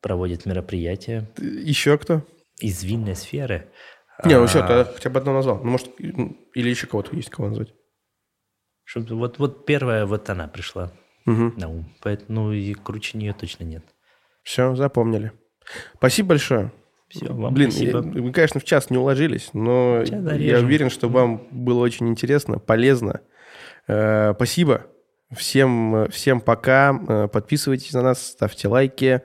проводит мероприятия Еще кто? из винной сферы. Не, ну а, все, тогда хотя бы одно назвал. Ну, может, или еще кого-то есть, кого назвать. Чтоб- вот, вот первая, вот она пришла Угу. на ум. Поэтому, ну и круче нее точно нет. Все, запомнили. Спасибо большое. Все, вам Блин, спасибо. я- вы, конечно, в час не уложились, но я уверен, что вам было очень интересно, полезно. Э, Спасибо. Всем, всем пока. Э, Подписывайтесь на нас, ставьте лайки,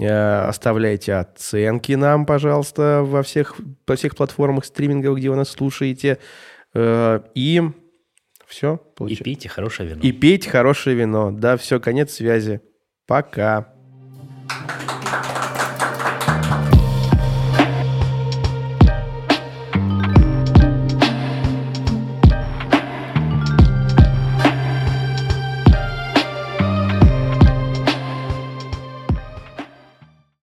э, оставляйте оценки нам, пожалуйста, во всех, во всех платформах стриминговых, где вы нас слушаете. Э, И все. Получается. И пейте хорошее вино. И пейте хорошее вино. Да, все, конец связи. Пока. Thank you.